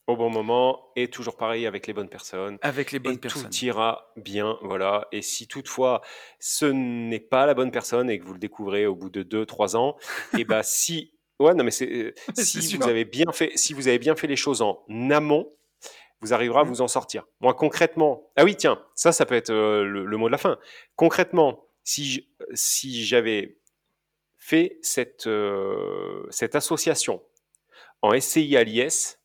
Au bon moment et toujours pareil avec les bonnes personnes. Avec les bonnes personnes. Tout ira bien, voilà. Et si toutefois ce n'est pas la bonne personne et que vous le découvrez au bout de 2-3 ans, et [LAUGHS] eh ben si Ouais, non, mais c'est, euh, [LAUGHS] si vous avez bien fait, si vous avez bien fait les choses en amont, vous arriverez à mmh. vous en sortir. Moi, concrètement, ah oui, tiens, ça, ça peut être euh, le, mot de la fin. Concrètement, si, si j'avais fait cette, euh, cette association en SCI à l'IS,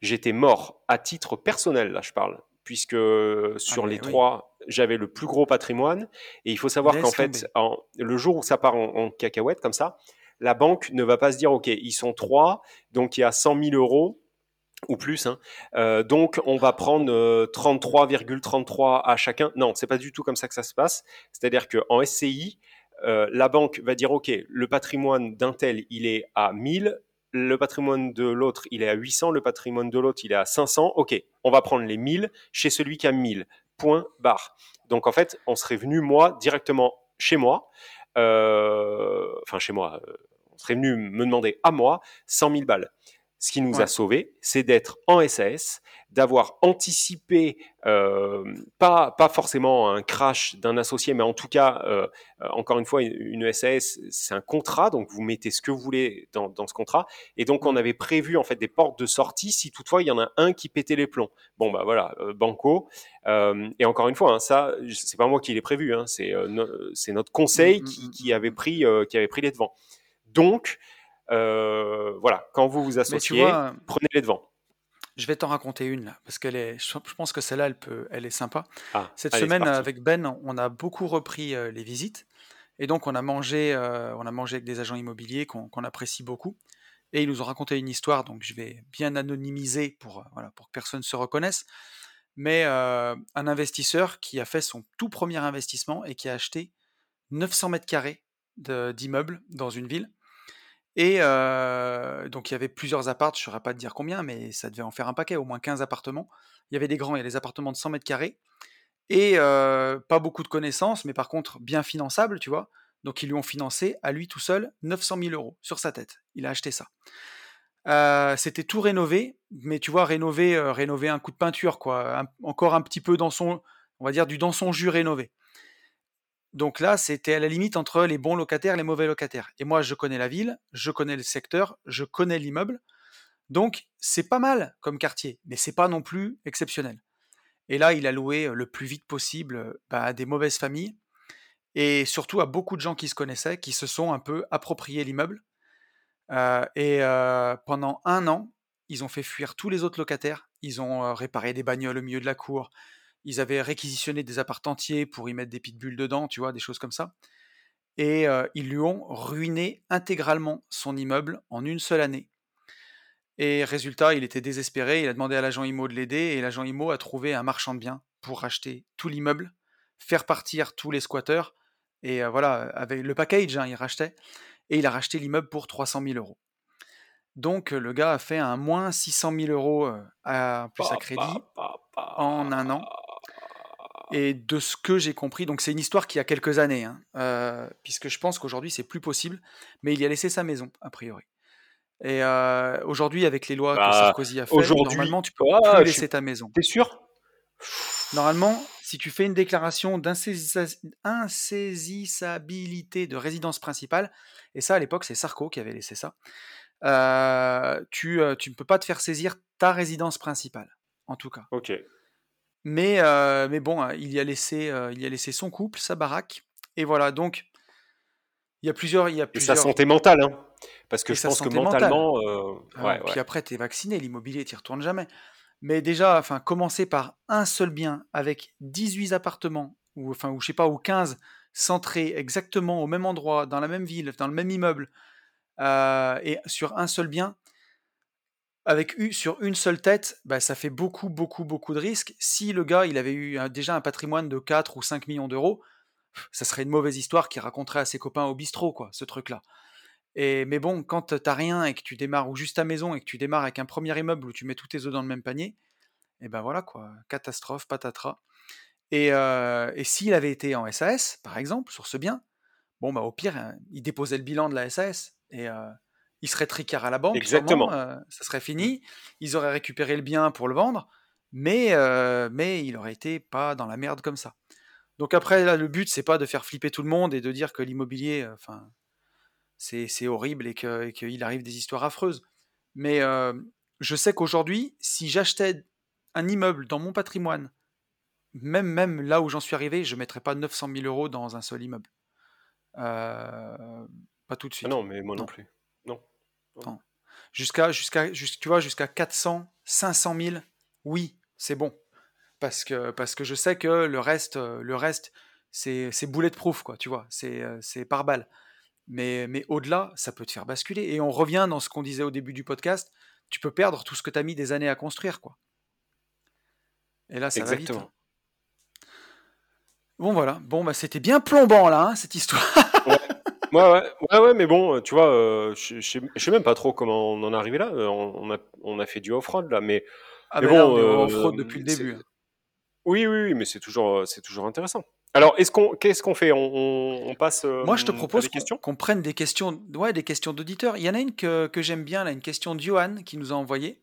j'étais mort à titre personnel, là, je parle, puisque sur ah, les trois, j'avais le plus gros patrimoine. Et il faut savoir qu'en fait, en, le jour où ça part en, en cacahuète comme ça, la banque ne va pas se dire, OK, ils sont trois, donc il y a 100 000 euros ou plus. Hein. Euh, donc, on va prendre 33,33 euh, à chacun. Non, c'est pas du tout comme ça que ça se passe. C'est-à-dire qu'en SCI, euh, la banque va dire, OK, le patrimoine d'un tel, il est à 1000, le patrimoine de l'autre, il est à 800, le patrimoine de l'autre, il est à 500. OK, on va prendre les 1000 chez celui qui a 1000. Point barre. Donc, en fait, on serait venu, moi, directement chez moi, enfin chez moi, serait venu me demander à moi 100 000 balles. Ce qui nous a sauvés, c'est d'être en SAS, d'avoir anticipé, euh, pas, pas forcément un crash d'un associé, mais en tout cas, euh, encore une fois, une, SAS, c'est un contrat, donc vous mettez ce que vous voulez dans, dans, ce contrat. Et donc, on avait prévu en fait des portes de sortie si toutefois il y en a un qui pétait les plombs. Bon, bah voilà, euh, banco. Euh, et encore une fois, hein, ça, c'est pas moi qui l'ai prévu, hein, c'est notre conseil mmh, mmh, qui, qui, avait pris, qui avait pris les devants. Donc, euh, voilà, quand vous vous associez, prenez les devants. Je vais t'en raconter une là, parce qu'elle est, je pense que celle-là, elle peut, elle est sympa. Ah, Cette semaine avec Ben, on a beaucoup repris euh, les visites, et donc on a mangé, euh, on a mangé avec des agents immobiliers qu'on apprécie beaucoup, et ils nous ont raconté une histoire, donc je vais bien anonymiser pour, voilà, pour que personne se reconnaisse. Mais un investisseur qui a fait son tout premier investissement et qui a acheté 900 mètres carrés d'immeubles dans une ville et donc il y avait plusieurs appartes, je ne saurais pas te dire combien, mais ça devait en faire un paquet, au moins 15 appartements. Il y avait des grands, il y a des appartements de 100 mètres carrés, et pas beaucoup de connaissances, mais par contre bien finançables, tu vois. Donc ils lui ont financé à lui tout seul 900 000 euros sur sa tête. Il a acheté ça. C'était tout rénové, mais tu vois, rénové, rénové un coup de peinture, quoi. encore un petit peu dans son, on va dire, du dans son jus rénové. Donc là, c'était à la limite entre les bons locataires et les mauvais locataires. Et moi, je connais la ville, je connais le secteur, je connais l'immeuble. Donc, c'est pas mal comme quartier, mais c'est pas non plus exceptionnel. Et là, il a loué le plus vite possible bah, à des mauvaises familles et surtout à beaucoup de gens qui se connaissaient, qui se sont un peu appropriés l'immeuble. Euh, et euh, pendant un an, ils ont fait fuir tous les autres locataires. Ils ont euh, réparé des bagnoles au milieu de la cour. Ils avaient réquisitionné des apparts entiers pour y mettre des pitbulls dedans, tu vois, des choses comme ça. Et ils lui ont ruiné intégralement son immeuble en une seule année. Et résultat, il était désespéré, il a demandé à l'agent IMO de l'aider, et l'agent IMO a trouvé un marchand de biens pour racheter tout l'immeuble, faire partir tous les squatteurs, et voilà, avec le package, hein, il rachetait, et il a racheté l'immeuble pour 300 000 euros. Donc le gars a fait un moins 600 000 euros à, plus à crédit en un an. Et de ce que j'ai compris, donc c'est une histoire qui a quelques années, hein, euh, puisque je pense qu'aujourd'hui c'est plus possible, mais il y a laissé sa maison, a priori. Et euh, aujourd'hui, avec les lois que bah, Sarkozy a fait, normalement tu peux pas plus laisser ta maison. T'es sûr? Normalement, si tu fais une déclaration d'insaisissabilité de résidence principale, et ça à l'époque c'est Sarko qui avait laissé ça, euh, tu, tu ne peux pas te faire saisir ta résidence principale, en tout cas. Ok. Mais, mais bon, hein, il y, a laissé, il y a laissé son couple, sa baraque. Et voilà, donc, il y a plusieurs. Il y a plusieurs... Et sa santé mentale, hein. Parce que je pense que mentalement. Ah, puis après, tu es vacciné, l'immobilier, tu n'y retournes jamais. Mais déjà, enfin, commencer par un seul bien avec 18 appartements, ou enfin, ou je sais pas, ou 15 centrés exactement au même endroit, dans la même ville, dans le même immeuble, et sur un seul bien, avec sur une seule tête, bah, ça fait beaucoup, beaucoup, beaucoup de risques. Si le gars, il avait eu déjà un patrimoine de 4 ou 5 millions d'euros, ça serait une mauvaise histoire qu'il raconterait à ses copains au bistrot, quoi, ce truc-là. Et, mais bon, quand t'as rien et que tu démarres, ou juste ta maison, et que tu démarres avec un premier immeuble où tu mets tous tes œufs dans le même panier, et ben voilà, quoi, catastrophe, patatras. Et, euh, et s'il avait été en SAS, par exemple, sur ce bien, bon, bah au pire, hein, il déposait le bilan de la SAS, et... Euh, il serait tricard à la banque, Exactement. Euh, ça serait fini, ils auraient récupéré le bien pour le vendre, mais, euh, mais il aurait été pas dans la merde comme ça. Donc après, là, le but, c'est pas de faire flipper tout le monde et de dire que l'immobilier, euh, enfin, c'est horrible et qu'il arrive des histoires affreuses. Mais je sais qu'aujourd'hui, si j'achetais un immeuble dans mon patrimoine, même, même là où j'en suis arrivé, je ne mettrais pas 900 000 euros dans un seul immeuble. pas tout de ah suite. non, mais moi non plus. Jusqu'à, jusqu'à, tu vois, jusqu'à 400, 500 000, oui, c'est bon. Parce que, parce que je sais que le reste, le reste c'est, c'est bulletproof, quoi, tu vois, c'est, c'est par balle. Mais, mais au-delà, ça peut te faire basculer. Et on revient dans ce qu'on disait au début du podcast, tu peux perdre tout ce que tu as mis des années à construire, quoi. Et là, ça Exactement. va vite. Hein. Bon, voilà. Bon, bah, c'était bien plombant, là, hein, cette histoire. Ouais, [LAUGHS] ouais, ouais, mais bon, tu vois, euh, je, je, sais même pas trop comment on en est arrivé là. Euh, on, a, on a fait du off-road là, mais, ah mais bon, on est euh, off-road depuis le début. Oui, oui, oui, mais c'est toujours, c'est toujours intéressant. Alors, est-ce qu'on, qu'est-ce qu'on fait? On, on, passe Moi, je te à propose des questions? qu'on prenne des questions, ouais, des questions d'auditeurs. Il y en a une que, que j'aime bien, là, une question de Johan qui nous a envoyé,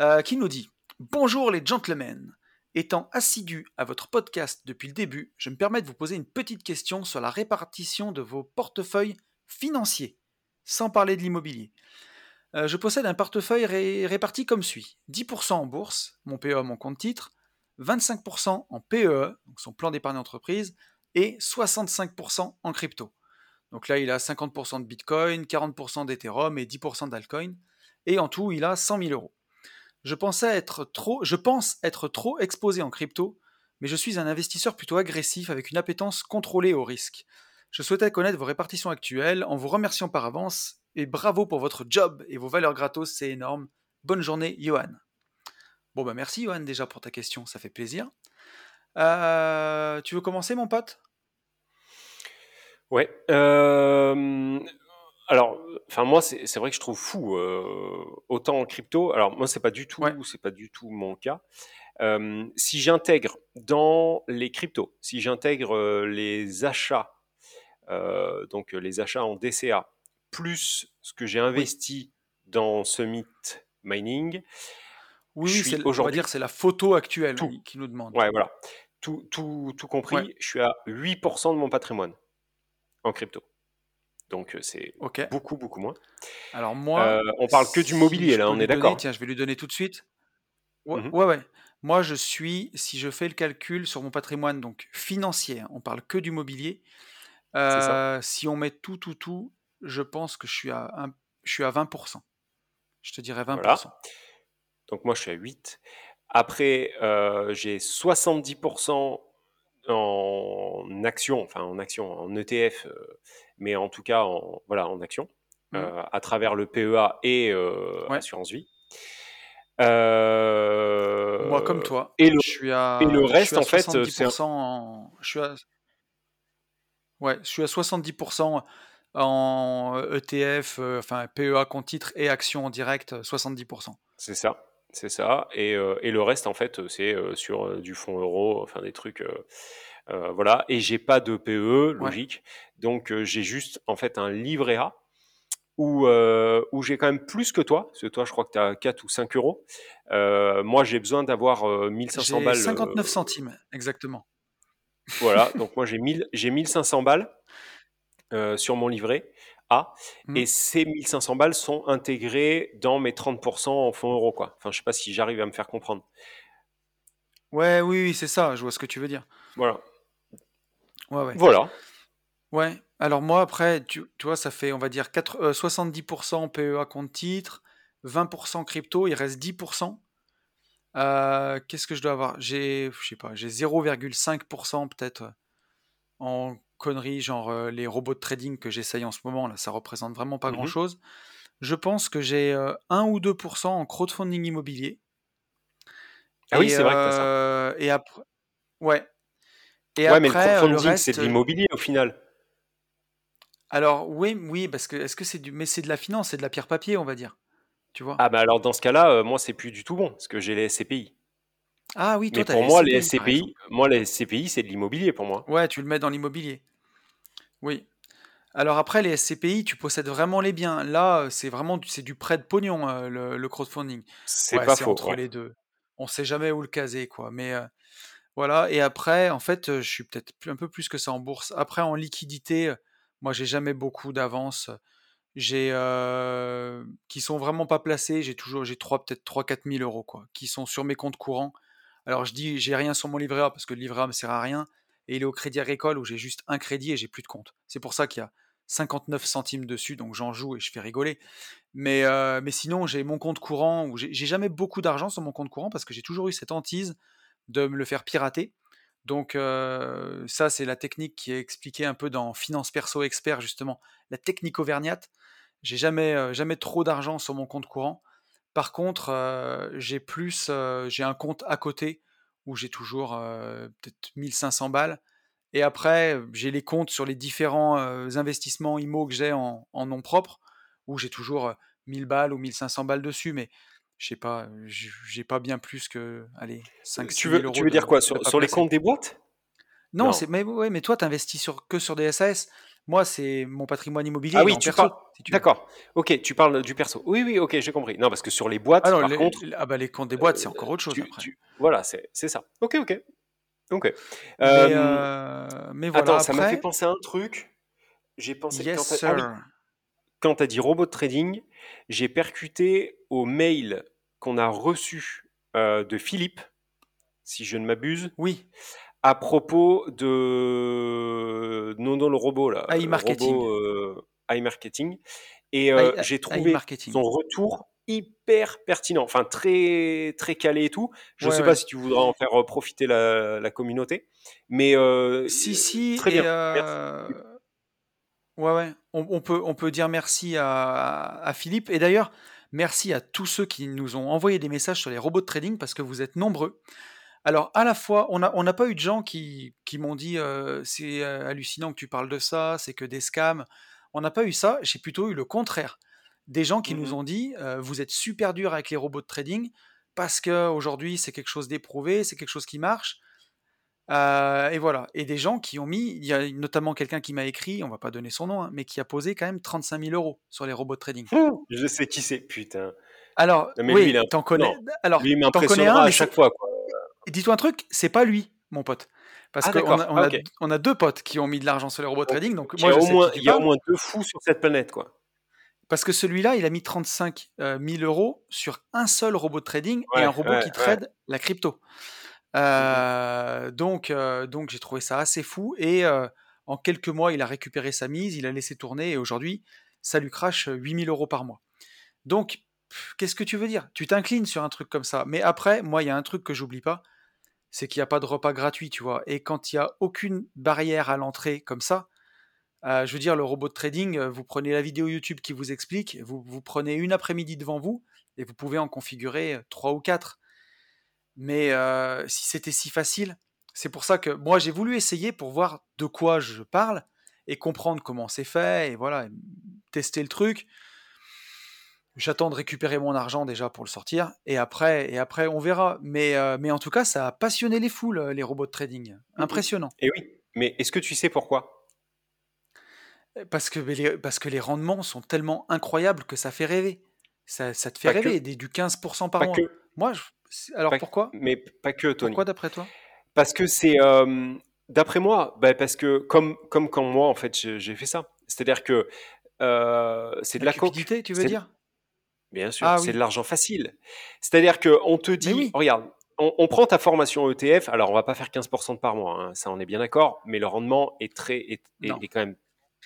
euh, qui nous dit Bonjour les gentlemen. Étant assidu à votre podcast depuis le début, je me permets de vous poser une petite question sur la répartition de vos portefeuilles financiers, sans parler de l'immobilier. Euh, je possède un portefeuille ré- réparti comme suit 10% en bourse, mon PE, mon compte titre, 25% en donc son plan d'épargne entreprise, et 65% en crypto. Donc là, il a 50% de Bitcoin, 40% d'Ethereum et 10% d'Altcoin. Et en tout, il a 100 000 euros. Je, pense être trop exposé en crypto, mais je suis un investisseur plutôt agressif avec une appétence contrôlée au risque. Je souhaitais connaître vos répartitions actuelles en vous remerciant par avance et bravo pour votre job et vos valeurs gratos, c'est énorme. Bonne journée, Johan. Bon bah merci Johan déjà pour ta question, ça fait plaisir. Euh, tu veux commencer mon pote? Ouais. euh, alors, enfin moi, c'est c'est vrai que je trouve fou euh, autant en crypto. Alors moi, c'est pas du tout, Ouais. c'est pas du tout mon cas. Euh, si j'intègre dans les cryptos, si j'intègre euh, les achats, euh, donc euh, les achats en DCA, plus ce que j'ai Oui. investi dans Summit Mining, Oui, je oui, suis c'est, on va aujourd'hui dire c'est la photo actuelle tout. qui nous demande. Ouais, voilà. Tout, tout, tout Ouais. compris, je suis à 8% de mon patrimoine en crypto. Donc euh, c'est beaucoup, beaucoup moins. Alors moi, Euh, on parle que du mobilier là, on est d'accord. tiens, je vais lui donner tout de suite. Ouais, Mhm, ouais, ouais. Moi, je suis, si je fais le calcul sur mon patrimoine, donc financier, hein, on parle que du mobilier. Ça. euh, si on met tout, tout, tout, je pense que je suis à, un- je suis à 20%. Je te dirais Voilà. 20%. Donc moi je suis à 8. Après, euh, j'ai 70% en action, enfin en action, en ETF, euh, mais en tout cas en, voilà, en action, Hmm. euh, à travers le PEA et euh, Ouais. assurance vie. Moi, comme Euh, toi, et, le, je suis et le à, je suis reste, à en fait, c'est un- 70% en, je suis à, ouais, je suis à 70% en ETF, euh, enfin PEA compte titre et action en direct, euh, 70%. C'est ça, c'est ça. Et, euh, et le reste, en fait, c'est euh, sur euh, du fonds euro, enfin des trucs, euh, euh, voilà. Et j'ai pas de PE, Ouais. logique. Donc euh, j'ai juste, en fait, un livret A où, euh, où j'ai quand même plus que toi. Parce que toi, je crois que tu as 4 ou 5 euros. Euh, moi, j'ai besoin d'avoir euh, 1500 J'ai balles. 59 euh, centimes, exactement. voilà, donc moi, j'ai 1000 j'ai 1500 balles euh, sur mon livret A. Hmm. Et ces 1500 balles sont intégrées dans mes 30% en fonds euros, quoi. Enfin, je sais pas si j'arrive à me faire comprendre. Ouais, oui, oui, c'est ça, je vois ce que tu veux dire. Voilà. Ouais, ouais. Voilà. Ouais. Alors moi, après, tu, tu vois, ça fait, on va dire, 4, euh, 70% PEA compte titre, 20% crypto, il reste 10%. Euh, Qu'est-ce que je dois avoir? J'ai, je sais pas, j'ai 0,5% peut-être en conneries, genre euh, les robots de trading que j'essaye en ce moment, là, ça représente vraiment pas Mhm. grand-chose. Je pense que j'ai euh, 1 ou 2% en crowdfunding immobilier. Ah oui, c'est vrai que ça. euh, et après, ouais. Et Ouais, mais le après, euh, le crowdfunding, c'est de l'immobilier au final. alors oui, oui, parce que est-ce que c'est du, mais c'est de la finance, c'est de la pierre papier, on va dire, tu vois? Ah, bah alors dans ce cas-là, euh, moi, c'est plus du tout bon, parce que j'ai les SCPI. Ah oui, toi, Mais pour moi, les SCPI, par exemple. SCPI, moi, les SCPI, c'est de l'immobilier pour moi. Ouais, tu le mets dans l'immobilier. Oui. Alors après, les SCPI, tu possèdes vraiment les biens. Là, euh, c'est vraiment du, c'est du prêt de pognon, euh, le, le crowdfunding. C'est Ouais, pas faux, entre ouais. les deux. On sait jamais où le caser, quoi. Mais euh, voilà. Et après, en fait, je suis peut-être un peu plus que ça en bourse. Après, en liquidité, moi, j'ai jamais beaucoup d'avance. J'ai euh, qui sont vraiment pas placés. J'ai toujours, j'ai trois, peut-être 3-4 000 euros, quoi, qui sont sur mes comptes courants. Alors je dis, j'ai rien sur mon livret A parce que le livret A me sert à rien. Et il est au Crédit Agricole où j'ai juste un crédit et j'ai plus de compte. C'est pour ça qu'il y a 59 centimes dessus, donc j'en joue et je fais rigoler. Mais, euh, sinon, j'ai mon compte courant où j'ai j'ai jamais beaucoup d'argent sur mon compte courant parce que j'ai toujours eu cette hantise de me le faire pirater. Donc euh, ça, c'est la technique qui est expliquée un peu dans Finance Perso Expert, justement, la technique auvergnate. J'ai jamais, euh, jamais trop d'argent sur mon compte courant. Par contre, euh, j'ai plus, euh, j'ai un compte à côté où j'ai toujours euh, peut-être 1500 balles. Et après, j'ai les comptes sur les différents investissements IMO que j'ai en, en nom propre, où j'ai toujours euh, 1000 balles ou 1500 balles dessus. Mais je sais pas, j'ai pas bien plus que, allez, 5-6 Tu 000 veux, tu dire quoi? sur, les comptes des boîtes? Non, Non. c'est mais ouais, mais toi, tu investis sur, que sur des SAS. Moi, c'est mon patrimoine immobilier Ah oui, tu parles. si tu. D'accord. Ok, tu parles du perso. Oui, oui, ok, j'ai compris. Non, parce que sur les boîtes, Ah non, par les, contre, ah bah, les comptes des boîtes, c'est euh, encore autre chose tu, après. tu- voilà, c'est ça. Ok, ok, ok. Mais, Euh, euh, mais voilà, attends, ça m'a fait penser à un truc. J'ai pensé quand yes, t'as ah oui, sir. quand t'as dit robot de trading, j'ai percuté au mail qu'on a reçu de Philippe, si je ne m'abuse, Oui, à propos de non non le robot là, AI le marketing. robot euh, iMarketing, et AI, euh, j'ai AI trouvé son retour hyper pertinent, enfin très très calé et tout. Je ne Ouais, sais pas si tu voudras en faire euh, profiter la, la communauté, mais euh, Si, si, très et bien. Merci. euh, ouais, ouais, on, on peut, on peut dire merci à, à Philippe. Et d'ailleurs, merci à tous ceux qui nous ont envoyé des messages sur les robots de trading parce que vous êtes nombreux. Alors, à la fois, on n'a on pas eu de gens qui, qui m'ont dit euh, c'est euh, hallucinant que tu parles de ça, c'est que des scams. On n'a pas eu ça, j'ai plutôt eu le contraire. Des gens qui nous Mhm. ont dit euh, vous êtes super dur avec les robots de trading parce que aujourd'hui c'est quelque chose d'éprouvé, c'est quelque chose qui marche. Euh, et voilà. Et des gens qui ont mis, il y a notamment quelqu'un qui m'a écrit, on va pas donner son nom, hein, mais qui a posé quand même 35 000 euros sur les robots de trading. Je sais qui c'est, putain. Alors, Non, mais oui, t'en connais. non, Alors, lui, il t'en connais un, à chaque fois. Quoi. dis-toi un truc, c'est pas lui, mon pote. Parce Ah, qu'on a, on Ah, a, on a deux potes qui ont mis de l'argent sur de Donc, trading, donc il y moi a au moins, il y a au parles. moins deux fous sur cette planète, quoi. Parce que celui-là, il a mis 35 000 euros sur un seul robot de trading et un robot ouais, qui ouais. trade la crypto. Euh, donc, euh, donc j'ai trouvé ça assez fou. Et euh, en quelques mois, il a récupéré sa mise, il a laissé tourner et aujourd'hui, ça lui crache 8000 euros par mois. Donc, qu'est-ce que tu veux dire? Tu t'inclines sur un truc comme ça. Mais après, moi, il y a un truc que j'oublie pas, c'est qu'il n'y a pas de repas gratuit, tu vois. Et quand il n'y a aucune barrière à l'entrée comme ça, euh, je veux dire, le robot de trading, euh, vous prenez la vidéo YouTube qui vous explique, vous, prenez une après-midi devant vous et vous pouvez en configurer euh, trois ou quatre. Mais si c'était si facile, c'est pour ça que moi j'ai voulu essayer pour voir de quoi je parle et comprendre comment c'est fait et voilà, tester le truc. J'attends de récupérer mon argent déjà pour le sortir et après et après on verra. Mais euh, mais en tout cas, ça a passionné les foules les robots de trading. Mhm. Impressionnant. Et oui, mais est-ce que tu sais pourquoi? Parce que les, parce que les rendements sont tellement incroyables que ça fait rêver. Ça, ça te fait Pas que. rêver, des, du 15% par Pas mois. que. Moi, je- alors Pas- pourquoi? mais pas que, Tony. Pourquoi d'après toi? Parce que c'est, euh, d'après moi, bah, parce que comme, comme quand moi, en fait, j'ai fait ça. C'est-à-dire que euh, c'est de La la cupidité, tu veux dire? Bien sûr, Ah c'est oui. de l'argent facile. C'est-à-dire qu'on te Mais dit, oui. regarde, on, on prend ta formation ETF, alors on va pas faire 15% de par mois, hein, ça on est bien d'accord, mais le rendement est, très, est, est- Non. est quand même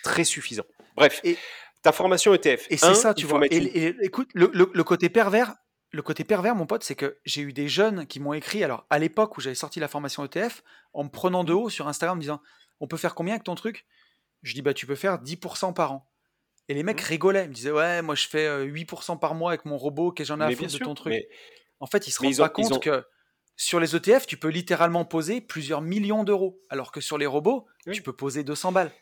très suffisant. Bref, Et, ta formation ETF, et c'est un, ça, il tu faut vois. mettre Et, une... et écoute, le, le- le côté pervers, le côté pervers, mon pote, c'est que j'ai eu des jeunes qui m'ont écrit, alors à l'époque où j'avais sorti la formation ETF, en me prenant de haut sur Instagram, en me disant On peut faire combien avec ton truc? Je dis Bah, tu peux faire 10% par an. Et les mecs Mhm. rigolaient, ils me disaient Ouais, moi je fais euh, 8% par mois avec mon robot, qu'est-ce que j'en ai à foutre de sûr, ton truc? mais, En fait, ils se mais rendent ils ont, pas compte ont... que sur les ETF, tu peux littéralement poser plusieurs millions d'euros, alors que sur les robots, tu peux poser 200 balles.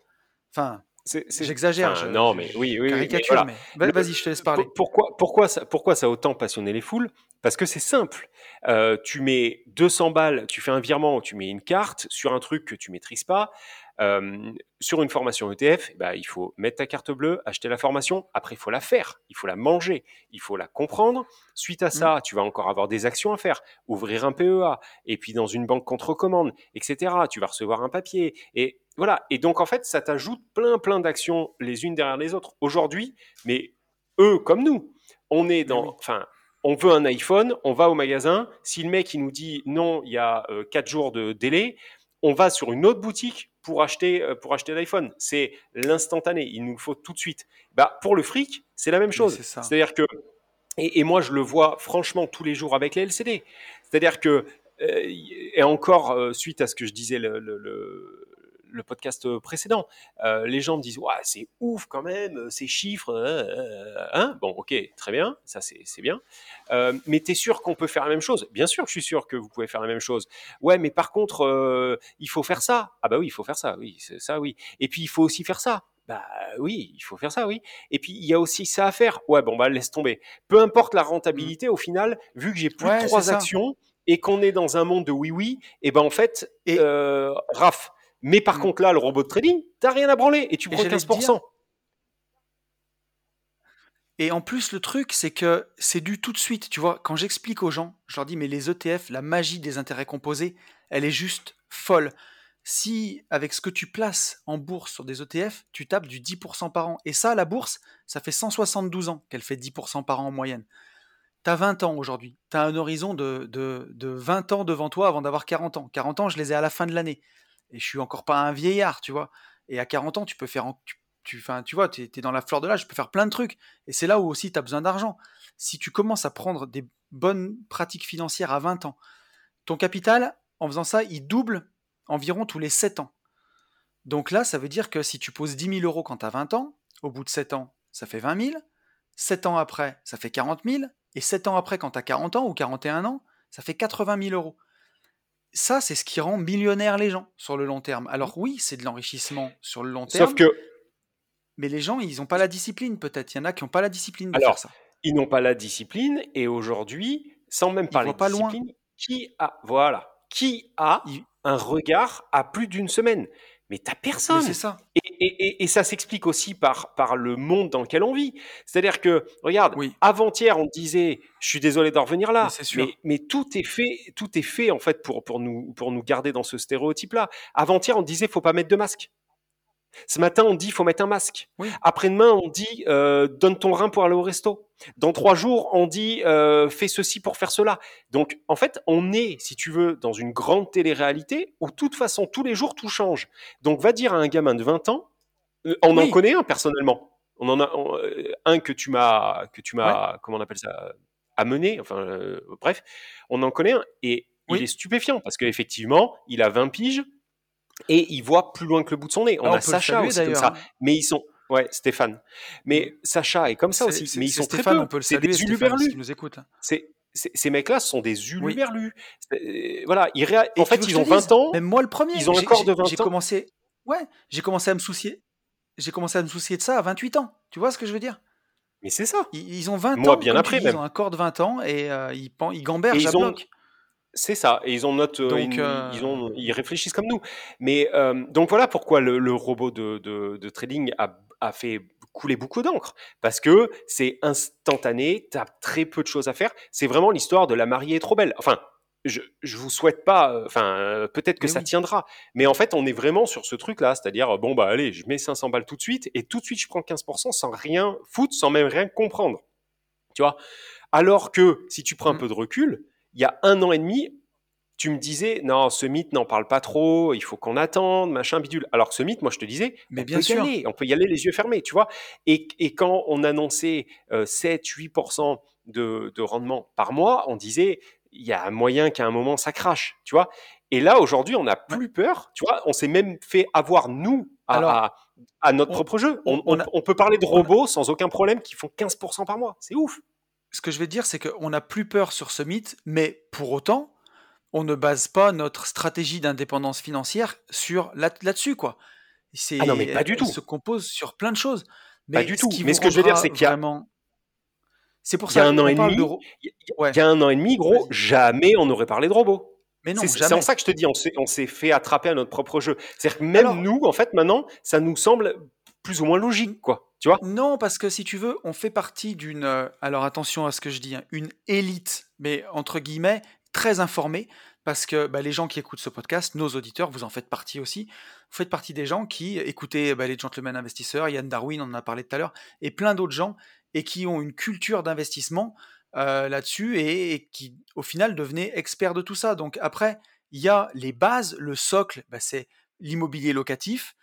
Enfin, j'exagère, Enfin, je, non, mais je oui, oui, mais caricature, voilà. mais vas-y, je te laisse parler. pour- pourquoi, pourquoi, ça, pourquoi ça a autant passionné les foules? Parce que c'est simple. Euh, tu mets 200 balles, tu fais un virement, tu mets une carte sur un truc que tu maîtrises pas. Euh, sur une formation ETF, bah, il faut mettre ta carte bleue, acheter la formation. Après, il faut la faire, il faut la manger, il faut la comprendre. Suite à ça, tu vas encore avoir des actions à faire, ouvrir un PEA, et puis dans une banque contre commande, etc. Tu vas recevoir un papier. Et voilà. Et donc, en fait, ça t'ajoute plein, plein d'actions les unes derrière les autres. Aujourd'hui, mais eux comme nous, on est oui. dans, enfin, on veut un iPhone, on va au magasin. Si le mec il nous dit non, il y a euh, quatre jours de délai, on va sur une autre boutique pour acheter euh, pour acheter l'iPhone. C'est l'instantané, il nous le faut tout de suite. Bah pour le fric, c'est la même chose. c'est ça. C'est-à-dire que et, et moi je le vois franchement tous les jours avec les LCD. C'est-à-dire que euh, et encore euh, suite à ce que je disais le, le- le- le podcast précédent, euh, les gens me disent ouais, c'est ouf quand même euh, ces chiffres, euh, euh, hein bon ok très bien, ça c'est c'est bien, Euh, mais t'es sûr qu'on peut faire la même chose? Bien sûr je suis sûr que vous pouvez faire la même chose. Ouais mais par contre euh, il faut faire ça. Ah bah oui il faut faire ça, oui c'est ça oui. Et puis il faut aussi faire ça. Bah oui, il faut faire ça, oui. Et puis il y a aussi ça à faire. Ouais, bon bah laisse tomber. Peu importe la Mm. rentabilité, au final, vu que j'ai plus de Ouais, trois ça. actions et qu'on est dans un monde de oui oui, et ben en fait, Et euh, Raph, Mais par Mm. contre, là, le robot de trading, t'as rien à branler et tu prends j'allais te 15%. Et en plus, le truc, c'est que c'est dû tout de suite. Tu vois, quand j'explique aux gens, je leur dis, mais les ETF, la magie des intérêts composés, elle est juste folle. Si, avec ce que tu places en bourse sur des ETF, tu tapes du 10% par an. Et ça, la bourse, ça fait 172 ans qu'elle fait 10% par an en moyenne. T'as 20 ans aujourd'hui. T'as un horizon de, de, de 20 ans devant toi avant d'avoir 40 ans. 40 ans, je les ai à la fin de l'année. Et je suis encore pas un vieillard, tu vois. Et à 40 ans, tu peux faire. tu, vois, tu es, dans la fleur de l'âge, tu peux faire plein de trucs. Et c'est là où aussi tu as besoin d'argent. Si tu commences à prendre des bonnes pratiques financières à 20 ans, ton capital, en faisant ça, il double environ tous les 7 ans. Donc là, ça veut dire que si tu poses 10 000 euros quand tu as 20 ans, au bout de 7 ans, ça fait 20 000. 7 ans après, ça fait 40 000. Et 7 ans après, quand tu as 40 ans ou 41 ans, ça fait 80 000 euros. Ça, c'est ce qui rend millionnaire les gens sur le long terme. Alors oui, c'est de l'enrichissement sur le long terme, Sauf que, mais les gens, ils n'ont pas la discipline peut-être. Il y en a qui n'ont pas la discipline de alors, faire ça. ils n'ont pas la discipline et aujourd'hui, sans même parler de pas loin. discipline, qui a, voilà, qui a un regard à plus d'une semaine Mais t'as personne. c'est ça. Et, et- ça s'explique aussi par, par le monde dans lequel on vit. C'est-à-dire que, regarde, Oui. avant-hier, on disait, je suis désolé d'en revenir là, mais tout est fait, tout est fait en fait pour, pour, nous, pour nous garder dans ce stéréotype-là. Avant-hier, on disait, faut pas mettre de masque. Ce matin, on dit, faut mettre un masque. Oui. Après-demain, on dit, euh, donne ton rein pour aller au resto. Dans trois jours, on dit, euh, fais ceci pour faire cela. Donc, en fait, on est, si tu veux, dans une grande télé-réalité où, de toute façon, tous les jours, tout change. Donc, va dire à un gamin de 20 ans, euh, on en connaît un personnellement. On en a on- un que tu m'as, que tu m'as, comment on appelle ça, amené. Enfin, bref, on en connaît un et Oui. il est stupéfiant parce qu'effectivement, il a 20 piges et il voit plus loin que le bout de son nez. On Ah, a Sacha aussi comme ça, hein. mais ils sont, ouais, Stéphane. Mais Sacha est comme ça aussi, mais ils sont très Stéphane, peu. on peut le saluer, des uluberlus. nous écoute. C'est, ces mecs-là sont des Oui. uluberlus. Euh, Voilà, ils en fait, ils ont te 20 dise ans. Même moi, le premier. ils ont un j'ai- corps de j'ai- 20 J'ai ans. commencé. Ouais, j'ai commencé à me soucier. J'ai commencé à me soucier de ça à 28 ans. Tu vois ce que je veux dire? Mais c'est ça. ils, ils ont 20 Moi, ans. bien comme après, dis, même. Ils ont un corps de 20 ans et euh, ils, pen- ils Et gambergent à ils ont, bloc. C'est ça, et ils ont notre, euh, Donc, ils, euh, ils ont, ils réfléchissent comme nous. Mais euh, donc voilà pourquoi le, le robot de, de, de trading a, a fait couler beaucoup d'encre, parce que c'est instantané, tu as très peu de choses à faire. C'est vraiment l'histoire de la mariée est trop belle. Enfin, je, je vous souhaite pas, enfin, euh, peut-être que Mais ça oui. tiendra, mais en fait, on est vraiment sur ce truc-là, c'est-à-dire, bon, bah allez, je mets 500 balles tout de suite, et tout de suite, je prends 15% sans rien foutre, sans même rien comprendre. Tu vois? Alors que si tu prends un Mm. peu de recul, il y a un an et demi, tu me disais, non, ce mythe n'en parle pas trop, il faut qu'on attende, machin, bidule. Alors que ce mythe, moi, je te disais, Mais on bien peut y sûr. aller, on peut y aller les yeux fermés, tu vois. Et, et quand on annonçait euh, 7-8% de, de rendement par mois, on disait, il y a un moyen qu'à un moment, ça crache, tu vois. Et là, aujourd'hui, on n'a plus peur, tu vois. On s'est même fait avoir, nous, à, Alors, à- à notre on- propre jeu. on- On, on on- a- on peut parler de a- robots sans aucun problème qui font 15% par mois. C'est ouf. Ce que je vais dire, c'est qu'on n'a plus peur sur ce mythe, mais pour autant, on ne base pas notre stratégie d'indépendance financière sur là- là-dessus, quoi. Ah non, mais pas du elle tout. se compose sur plein de choses. Pas Mais du ce tout. Mais ce que je veux dire, c'est qu'il y a- vraiment. C'est pour Il y a ça un an et demi, il y, Ouais. il y a un an et demi, gros, jamais on n'aurait parlé de robots. Mais non, C'est en ça que je te dis, on s'est on s'est fait attraper à notre propre jeu. C'est-à-dire que même Alors- nous, en fait, maintenant, ça nous semble plus ou moins logique, quoi. Tu vois? Non, parce que si tu veux, on fait partie d'une. euh, alors attention à ce que je dis, hein, une élite, mais entre guillemets, très informée, parce que bah, les gens qui écoutent ce podcast, nos auditeurs, vous en faites partie aussi. Vous faites partie des gens qui écoutez bah, les gentlemen investisseurs, Yann Darwin, on en a parlé tout à l'heure, et plein d'autres gens, et qui ont une culture d'investissement euh, là-dessus, et, qui, au final, devenaient experts de tout ça. Donc après, il y a les bases, le socle, bah, c'est l'immobilier locatif,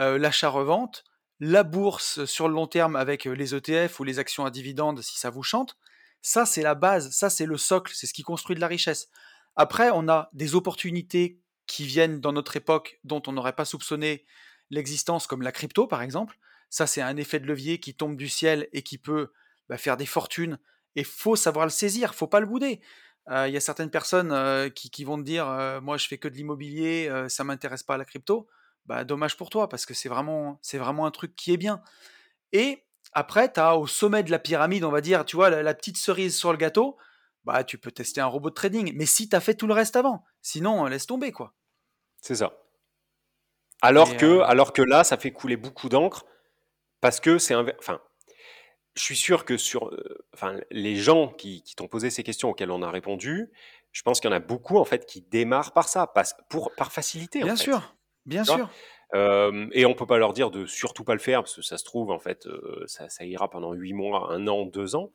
euh, l'achat-revente, la bourse sur le long terme avec euh, les ETF ou les actions à dividendes si ça vous chante. Ça, c'est la base, ça, c'est le socle, c'est ce qui construit de la richesse. Après, on a des opportunités qui viennent dans notre époque dont on n'aurait pas soupçonné l'existence, comme la crypto par exemple. Ça, c'est un effet de levier qui tombe du ciel et qui peut bah, faire des fortunes. Et faut savoir le saisir, faut pas le bouder. Euh, Il y a certaines personnes euh, qui, vont te dire Moi, je fais que de l'immobilier, ça m'intéresse pas la crypto. Bah, dommage pour toi, parce que c'est vraiment, c'est vraiment un truc qui est bien. Et après, tu as au sommet de la pyramide, on va dire, tu vois, la, la petite cerise sur le gâteau, bah, tu peux tester un robot de trading. Mais si tu as fait tout le reste avant, sinon, laisse tomber, quoi. C'est ça. Alors que, euh, alors que là, ça fait couler beaucoup d'encre parce que c'est un. Enfin, je suis sûr que sur, euh, enfin, les gens qui, qui t'ont posé ces questions auxquelles on a répondu, je pense qu'il y en a beaucoup en fait qui démarrent par ça, par, pour, par facilité en bien fait. sûr, bien sûr. Euh, et on peut pas leur dire de surtout pas le faire parce que ça se trouve en fait, euh, ça, ça ira pendant huit mois, un an, deux ans.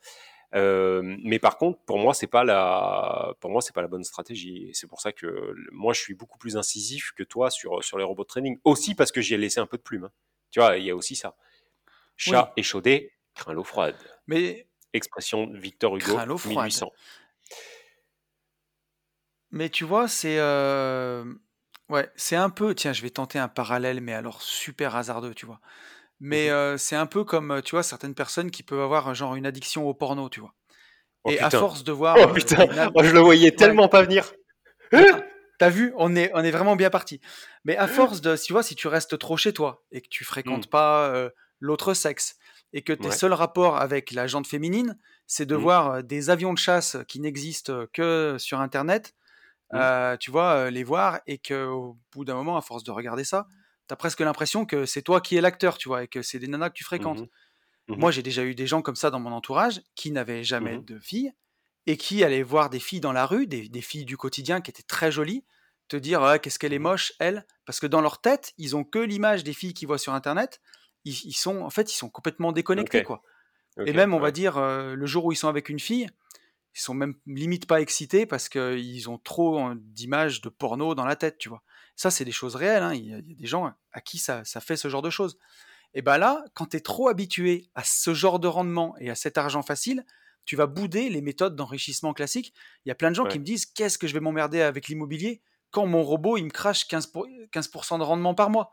Euh, mais par contre, pour moi, c'est pas la, pour moi, c'est pas la bonne stratégie. Et c'est pour ça que moi, je suis beaucoup plus incisif que toi sur sur les robots de training. Aussi parce que j'y ai laissé un peu de plume. hein. Tu vois, il y a aussi ça. Chat échaudé craint l'eau froide. Mais, Expression de Victor Hugo, Craint l'eau froide. 1800. mais tu vois, c'est euh, ouais, c'est un peu. Tiens, je vais tenter un parallèle, mais alors super hasardeux, tu vois. Mais euh, c'est un peu comme, euh, tu vois, certaines personnes qui peuvent avoir genre une addiction au porno, tu vois. Oh Et à force de voir Oh euh, putain, Oh, je le voyais tellement pas venir. Putain, T'as vu, on est, on est vraiment bien parti. Mais à force de, tu vois, si tu restes trop chez toi et que tu fréquentes pas euh, l'autre sexe et que tes Ouais. seuls rapports avec la jante féminine, c'est de Mhm. voir euh, des avions de chasse qui n'existent que sur Internet, Euh, tu vois, euh, les voir et que au bout d'un moment, à force de regarder ça, t'as presque l'impression que c'est toi qui es l'acteur, tu vois, et que c'est des nanas que tu fréquentes. Mhm. Mhm. Moi, j'ai déjà eu des gens comme ça dans mon entourage qui n'avaient jamais Mhm. de filles et qui allaient voir des filles dans la rue, des, des filles du quotidien qui étaient très jolies, te dire Ah, qu'est-ce qu'elle est moche, elle, parce que dans leur tête, ils ont que l'image des filles qu'ils voient sur Internet. Ils, ils sont, en fait, ils sont complètement déconnectés, quoi. Et même, on va dire, euh, le jour où ils sont avec une fille, ils sont même limite pas excités parce qu'ils ont trop euh, d'images de porno dans la tête, tu vois. Ça, c'est des choses réelles. hein. Il, y a, il y a des gens à qui ça, ça fait ce genre de choses. Et ben là, quand tu es trop habitué à ce genre de rendement et à cet argent facile, tu vas bouder les méthodes d'enrichissement classiques. Il y a plein de gens Ouais. qui me disent Qu'est-ce que je vais m'emmerder avec l'immobilier quand mon robot il me crache 15%, pour- 15 de rendement par mois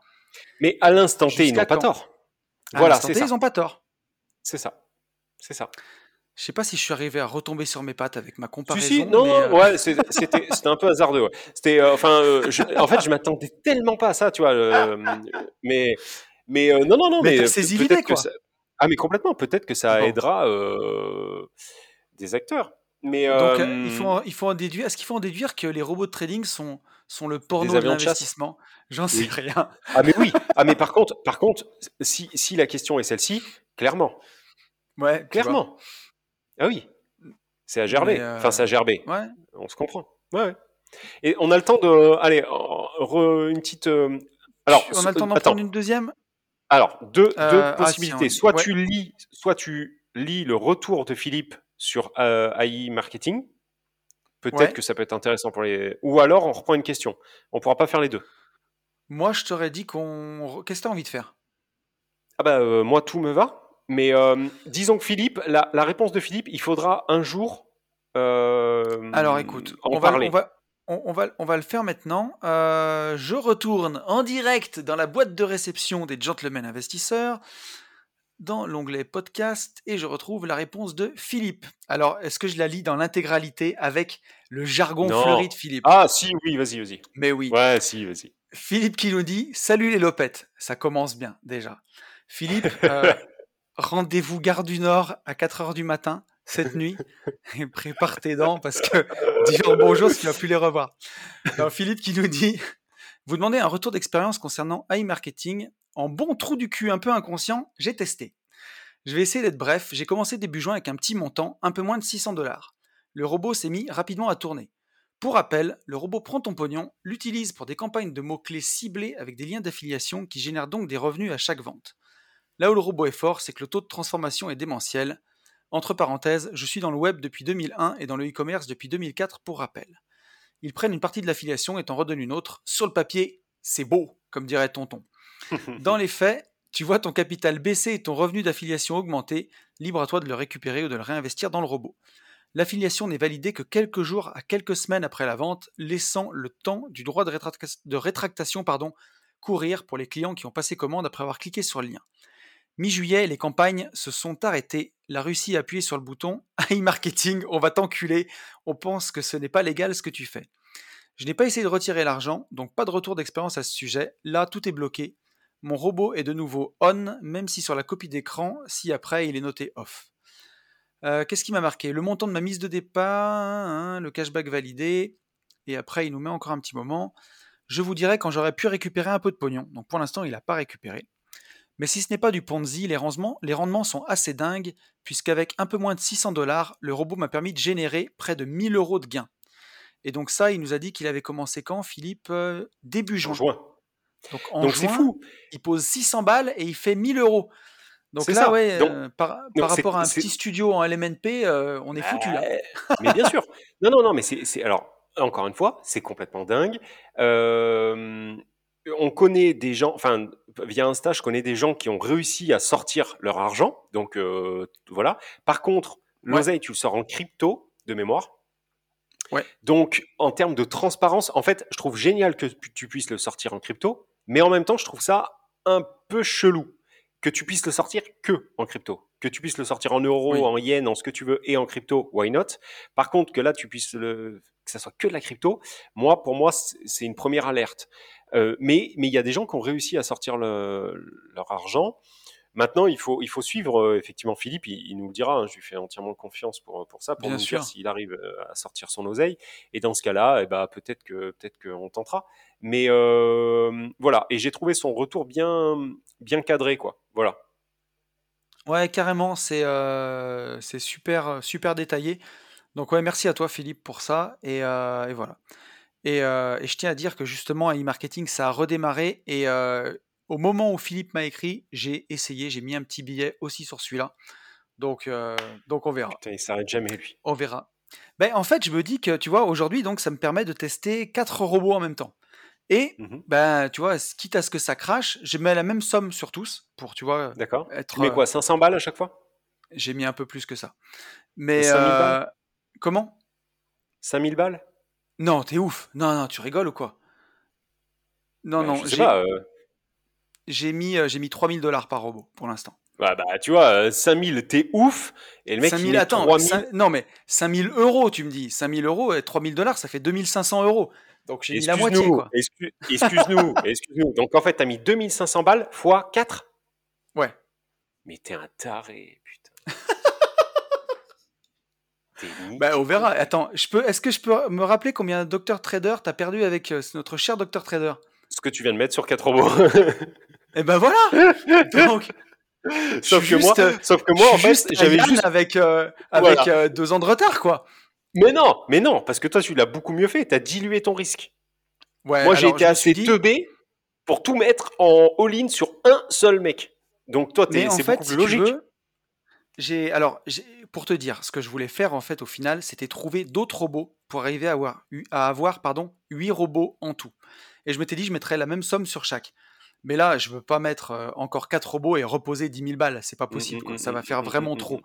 Mais à l'instant T, ils n'ont pas tort. À Voilà, c'est ça. ils n'ont pas tort. C'est ça. C'est ça. Je sais pas si je suis arrivé à retomber sur mes pattes avec ma Si, comparaison. si, non, mais, non, euh, ouais, [LAUGHS] c'était un peu hasardeux. ouais. C'était, euh, enfin, euh, je- en fait, je m'attendais tellement pas à ça, tu vois. mais, mais non, non, non, Mais mais, saisi l'idée, quoi. ça- Ah, mais complètement. Peut-être que ça Bon. aidera des acteurs. Mais Donc, il, faut en, il faut en déduire. Est-ce qu'il faut en déduire que les robots de trading sont, sont le porno de l'investissement? J'en sais Oui. rien. ah, mais oui. Ah, mais par contre, par contre, si, si la question est celle-ci, clairement, Ouais, clairement. Ah oui. C'est à gerber. Euh, Enfin, c'est à gerber. Ouais. On se comprend. Ouais. Et on a le temps de. Allez, re- une petite. euh, Alors, on a le temps d'en attends. prendre une deuxième? Alors, deux, Euh, deux ah, possibilités. si, on- soit ouais. tu lis, soit tu lis le retour de Philippe sur euh, AI marketing. Peut-être Ouais. que ça peut être intéressant pour les. Ou alors on reprend une question. On pourra pas faire les deux. Moi, je t'aurais dit qu'on. Qu'est-ce que t'as envie de faire? Ah bah euh, moi tout me va. Mais euh, disons que Philippe, la, la réponse de Philippe, il faudra un jour. euh, Alors, écoute, en on va, on, va, on, va, on va le faire maintenant. Euh, je retourne en direct dans la boîte de réception des gentlemen investisseurs, dans l'onglet podcast, et je retrouve la réponse de Philippe. Alors, est-ce que je la lis dans l'intégralité avec le jargon Non. fleuri de Philippe? Ah si, oui, vas-y, vas-y. Mais oui. Ouais, si, vas-y. Philippe qui nous dit Salut les lopettes. Ça commence bien déjà. Philippe, [LAUGHS] rendez-vous gare du Nord à 4h du matin cette nuit et [LAUGHS] prépare tes dents parce que [LAUGHS] dire bonjour, tu vas plus les revoir. Alors, Philippe qui nous dit Vous demandez un retour d'expérience concernant iMarketing. En bon trou du cul un peu inconscient, j'ai testé. Je vais essayer d'être bref. J'ai commencé début juin avec un petit montant, un peu moins de 600 dollars. Le robot s'est mis rapidement à tourner. Pour rappel, le robot prend ton pognon, l'utilise pour des campagnes de mots-clés ciblés avec des liens d'affiliation qui génèrent donc des revenus à chaque vente. Là où le robot est fort, c'est que le taux de transformation est démentiel. Entre parenthèses, je suis dans le web depuis 2001 et dans le e-commerce depuis 2004 pour rappel. Ils prennent une partie de l'affiliation et t'en redonnent une autre. Sur le papier, c'est beau, comme dirait tonton. [LAUGHS] Dans les faits, tu vois ton capital baisser et ton revenu d'affiliation augmenter, libre à toi de le récupérer ou de le réinvestir dans le robot. L'affiliation n'est validée que quelques jours à quelques semaines après la vente, laissant le temps du droit de, rétracta- de rétractation pardon, courir pour les clients qui ont passé commande après avoir cliqué sur le lien. Mi-juillet, les campagnes se sont arrêtées. La Russie a appuyé sur le bouton [LAUGHS] e-marketing, on va t'enculer. On pense que ce n'est pas légal ce que tu fais. Je n'ai pas essayé de retirer l'argent, donc pas de retour d'expérience à ce sujet. Là, tout est bloqué. Mon robot est de nouveau on, même si sur la copie d'écran, si après il est noté off. Euh, Qu'est-ce qui m'a marqué? Le montant de ma mise de départ, le cashback validé, et après il nous met encore un petit moment. Je vous dirai quand j'aurai pu récupérer un peu de pognon. Donc pour l'instant, il n'a pas récupéré. Mais si ce n'est pas du Ponzi, les rendements, les rendements sont assez dingues, puisqu'avec un peu moins de 600 dollars, le robot m'a permis de générer près de 1000 euros de gains. Et donc ça, il nous a dit qu'il avait commencé quand, Philippe euh, Début juin. En juin. Donc en Donc juin, fou. il pose 600 balles et il fait 1000 euros. Donc là, ça. ouais, Donc- euh, par, rapport à un petit studio en LMNP, euh, on est foutu là. Mais bien sûr. Non, non, non, mais c'est, c'est- alors, encore une fois, c'est complètement dingue. Euh, on connaît des gens, enfin, via Insta, je connais des gens qui ont réussi à sortir leur argent. Donc, euh, voilà. Par contre, l'oseille, tu le sors en crypto, de mémoire. Ouais. Donc, en termes de transparence, en fait, je trouve génial que tu puisses le sortir en crypto, mais en même temps, je trouve ça un peu chelou que tu puisses le sortir que en crypto. Que tu puisses le sortir en euros, Oui. en yens, en ce que tu veux, et en crypto, why not? Par contre, que là, tu puisses le, que ça soit que de la crypto, moi, pour moi, c'est une première alerte. Euh, mais mais il y a des gens qui ont réussi à sortir le- leur argent. Maintenant, il faut, il faut suivre, euh, effectivement, Philippe, il, il nous le dira, hein, je lui fais entièrement confiance pour, pour ça, pour Bien nous sûr. dire s'il arrive euh, à sortir son oseille. Et dans ce cas-là, eh ben, peut-être que peut-être qu'on tentera. Mais euh, voilà, et j'ai trouvé son retour bien, bien cadré, quoi. Voilà. Ouais, carrément, c'est c'est super, super détaillé. Donc ouais, merci à toi Philippe pour ça. Et, et voilà. Et, euh, et je tiens à dire que justement e-marketing, ça a redémarré. Et euh, au moment où Philippe m'a écrit, j'ai essayé, j'ai mis un petit billet aussi sur celui-là. Donc, euh, donc on verra. Putain, il s'arrête jamais, lui. On verra. Ben, en fait, je me dis que, tu vois, aujourd'hui, donc, ça me permet de tester quatre robots en même temps. Et, Mhm. ben, tu vois, quitte à ce que ça crache, je mets la même somme sur tous pour, tu vois, D'accord être. Tu mets quoi 500 balles à chaque fois? J'ai mis un peu plus que ça. Mais 5000 balles euh, comment? 5000 balles? Non, t'es ouf. Non, non, tu rigoles ou quoi? Non, Bah, non, Je sais j'ai pas. euh, j'ai mis, euh, j'ai mis 3000 dollars par robot pour l'instant. bah, bah, tu vois, euh, 5000, t'es ouf. Et le mec, il 5000, met attends, 3000. cin- non mais 5000 euros, tu me dis. 5000 euros et 3000 dollars, ça fait 2500 euros. Donc j'ai mis la moitié, Excuse-nous, quoi. excu- excuse-nous, [LAUGHS] excuse-nous. Donc en fait, t'as mis 2500 balles fois 4 Ouais. Mais t'es un taré, putain. Bah, on verra. Attends, je peux, est-ce que je peux me rappeler combien Dr Trader t'as perdu avec euh, notre cher Dr Trader? Ce que tu viens de mettre sur 4 robots. [LAUGHS] Eh ben voilà. Donc, sauf, suis que moi, juste, euh, sauf que moi, en fait, j'avais juste. avec euh, avec Voilà. euh, deux ans de retard, quoi. Mais non, mais non, parce que toi, tu l'as beaucoup mieux fait. T'as dilué ton risque. Ouais. moi, j'ai été assez dit- teubé pour tout mettre en all-in sur un seul mec. Donc toi, en c'est fait, beaucoup si plus tu logique. veux, j'ai alors pour te dire, ce que je voulais faire en fait au final, c'était trouver d'autres robots pour arriver à avoir, pardon, 8 robots en tout. Et je m'étais dit, je mettrais la même somme sur chaque. Mais là, je ne veux pas mettre euh, encore 4 robots et reposer 10 000 balles. C'est pas mmh, possible. Mmh, mmh, Ça va faire vraiment trop.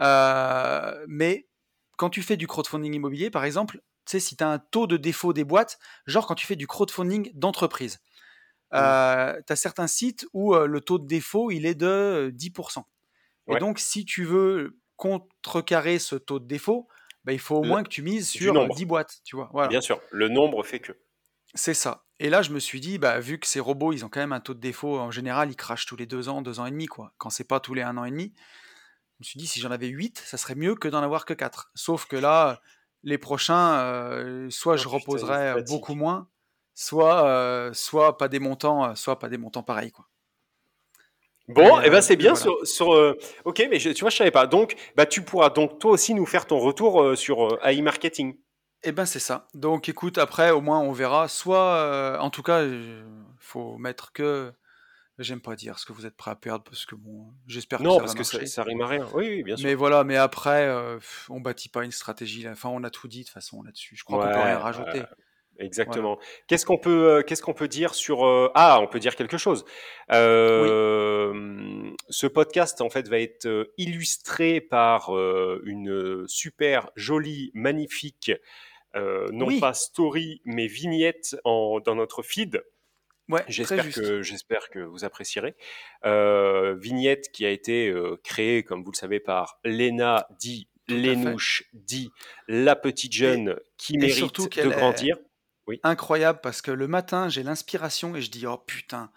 Euh, mais quand tu fais du crowdfunding immobilier, par exemple, tu sais, si tu as un taux de défaut des boîtes, genre quand tu fais du crowdfunding d'entreprise, euh, tu as certains sites où le taux de défaut, il est de 10%. Et donc, si tu veux contrecarrer ce taux de défaut, bah, il faut au moins que tu mises sur euh, 10 boîtes, tu vois. Bien sûr, le nombre fait que. C'est ça. Et là, je me suis dit, bah, vu que ces robots, ils ont quand même un taux de défaut, en général, ils crachent tous les deux ans, deux ans et demi, quoi. Quand c'est pas tous les un an et demi, je me suis dit, si j'en avais 8, ça serait mieux que d'en avoir que 4. Sauf que là, les prochains, euh, soit oh, je oh, reposerai euh, beaucoup moins, soit, soit pas des montants, soit pas des montants pareils. Bon, Et, et euh, ben c'est et bien voilà. sur, sur euh, ok, mais je- tu vois, je savais pas. Donc, bah tu pourras donc toi aussi nous faire ton retour euh, sur euh, AI marketing. Eh ben c'est ça. Donc écoute, après au moins on verra. Soit, euh, en tout cas, il faut mettre que. J'aime pas dire ce que vous êtes prêt à perdre parce que bon, j'espère que Non, ça parce va que ça, marcher. ça rime à rien. Oui, oui, bien sûr. Mais voilà, mais après, euh, on bâtit pas une stratégie. là. Enfin, on a tout dit de toute façon là-dessus. Je crois qu'on peut rien rajouter. Exactement. Qu'est-ce qu'on peut, euh, qu'est-ce qu'on peut dire sur euh, Ah, on peut dire quelque chose. Euh, Ce podcast en fait va être illustré par euh, une super jolie, magnifique, non Oui. pas story mais vignette en, dans notre feed. Ouais, J'espère que, j'espère que vous apprécierez. Vignette qui a été créée, comme vous le savez, par Léna, dit. Lénouche, dit la petite jeune qui mérite de est- Incroyable parce que le matin, j'ai l'inspiration et je dis oh putain,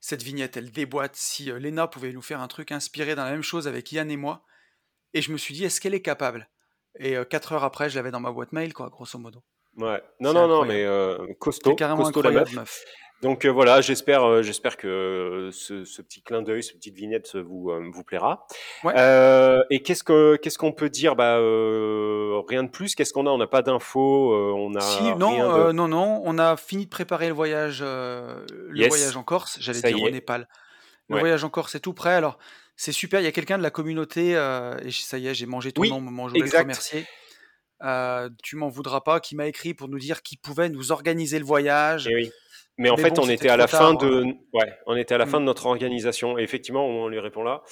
cette vignette, elle déboîte. Si euh, Léna pouvait nous faire un truc inspiré dans la même chose avec Yann et moi, et je me suis dit est-ce qu'elle est capable? Et euh, quatre heures après, je l'avais dans ma boîte mail, quoi, grosso modo. Ouais. Non, non, non, mais costaud, carrément costaud la incroyable, meuf. meuf. Donc voilà, j'espère, j'espère que ce, ce petit clin d'œil, cette petite vignette vous, vous plaira. Ouais. et qu'est-ce que qu'est-ce qu'on peut dire? Bah rien de plus. Qu'est-ce qu'on a? On n'a pas d'infos. on a Si, rien non, de... non, non, on a fini de préparer le voyage, le Yes. voyage en Corse, j'allais dire au. Népal. Le Ouais. voyage en Corse est tout prêt. Alors, c'est super. Il y a quelqu'un de la communauté, euh, et ça y est, j'ai mangé ton Oui, nom, moment, je voulais te remercier. Euh, tu m'en voudras pas, qui m'a écrit pour nous dire qu'il pouvait nous organiser le voyage. Eh oui. Mais en Mais fait, bon, on était à la fin de, ouais, on était à la fin Mm. de notre organisation. Et effectivement, on lui répond là.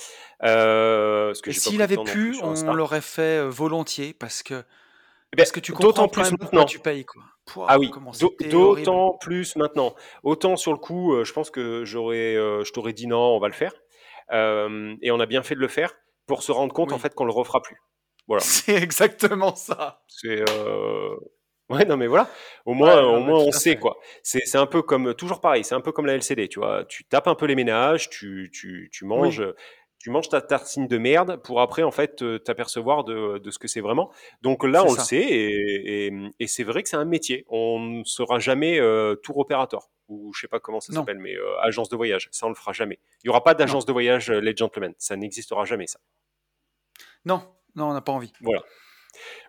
Euh, s'il avait pu, on l'aurait fait euh, volontiers parce que, Eh ben, parce que tu d'autant comprends plus maintenant. tu payes, quoi. Pouah, Ah oui, d'autant plus maintenant. Autant sur le coup, euh, je pense que j'aurais, euh, je t'aurais dit non, on va le faire. Euh, et on a bien fait de le faire pour se rendre compte en Oui. fait qu'on le refera plus. Voilà. [LAUGHS] C'est exactement ça. C'est euh... ouais non mais voilà. Au moins, Ouais, non, au mais moins tout on à sait fait. quoi. C'est c'est un peu comme toujours pareil. C'est un peu comme la LCD, tu vois. Tu tapes un peu les ménages, tu tu tu manges. Oui. Tu manges ta tartine de merde pour après en fait euh, t'apercevoir de, de ce que c'est vraiment. Donc là C'est on le ça. sait et, et, et c'est vrai que c'est un métier. On ne sera jamais euh, tour opérateur ou je sais pas comment ça Non, s'appelle, mais euh, agence de voyage. Ça on le fera jamais. Il y aura pas non, d'agence de voyage euh, les gentlemen. Ça n'existera jamais ça. non, non, on n'a pas envie. Voilà.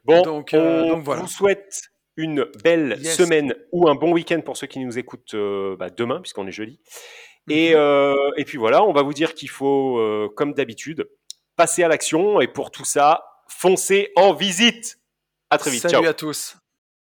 Bon, Donc, euh, on donc voilà. vous souhaite une belle Yes. semaine ou un bon week-end pour ceux qui nous écoutent euh, bah, demain, puisqu'on est jeudi. Et, Mhm. euh, et puis voilà, on va vous dire qu'il faut, euh, comme d'habitude, passer à l'action. Et pour tout ça, foncez en visite. À très vite. Salut Ciao. à tous.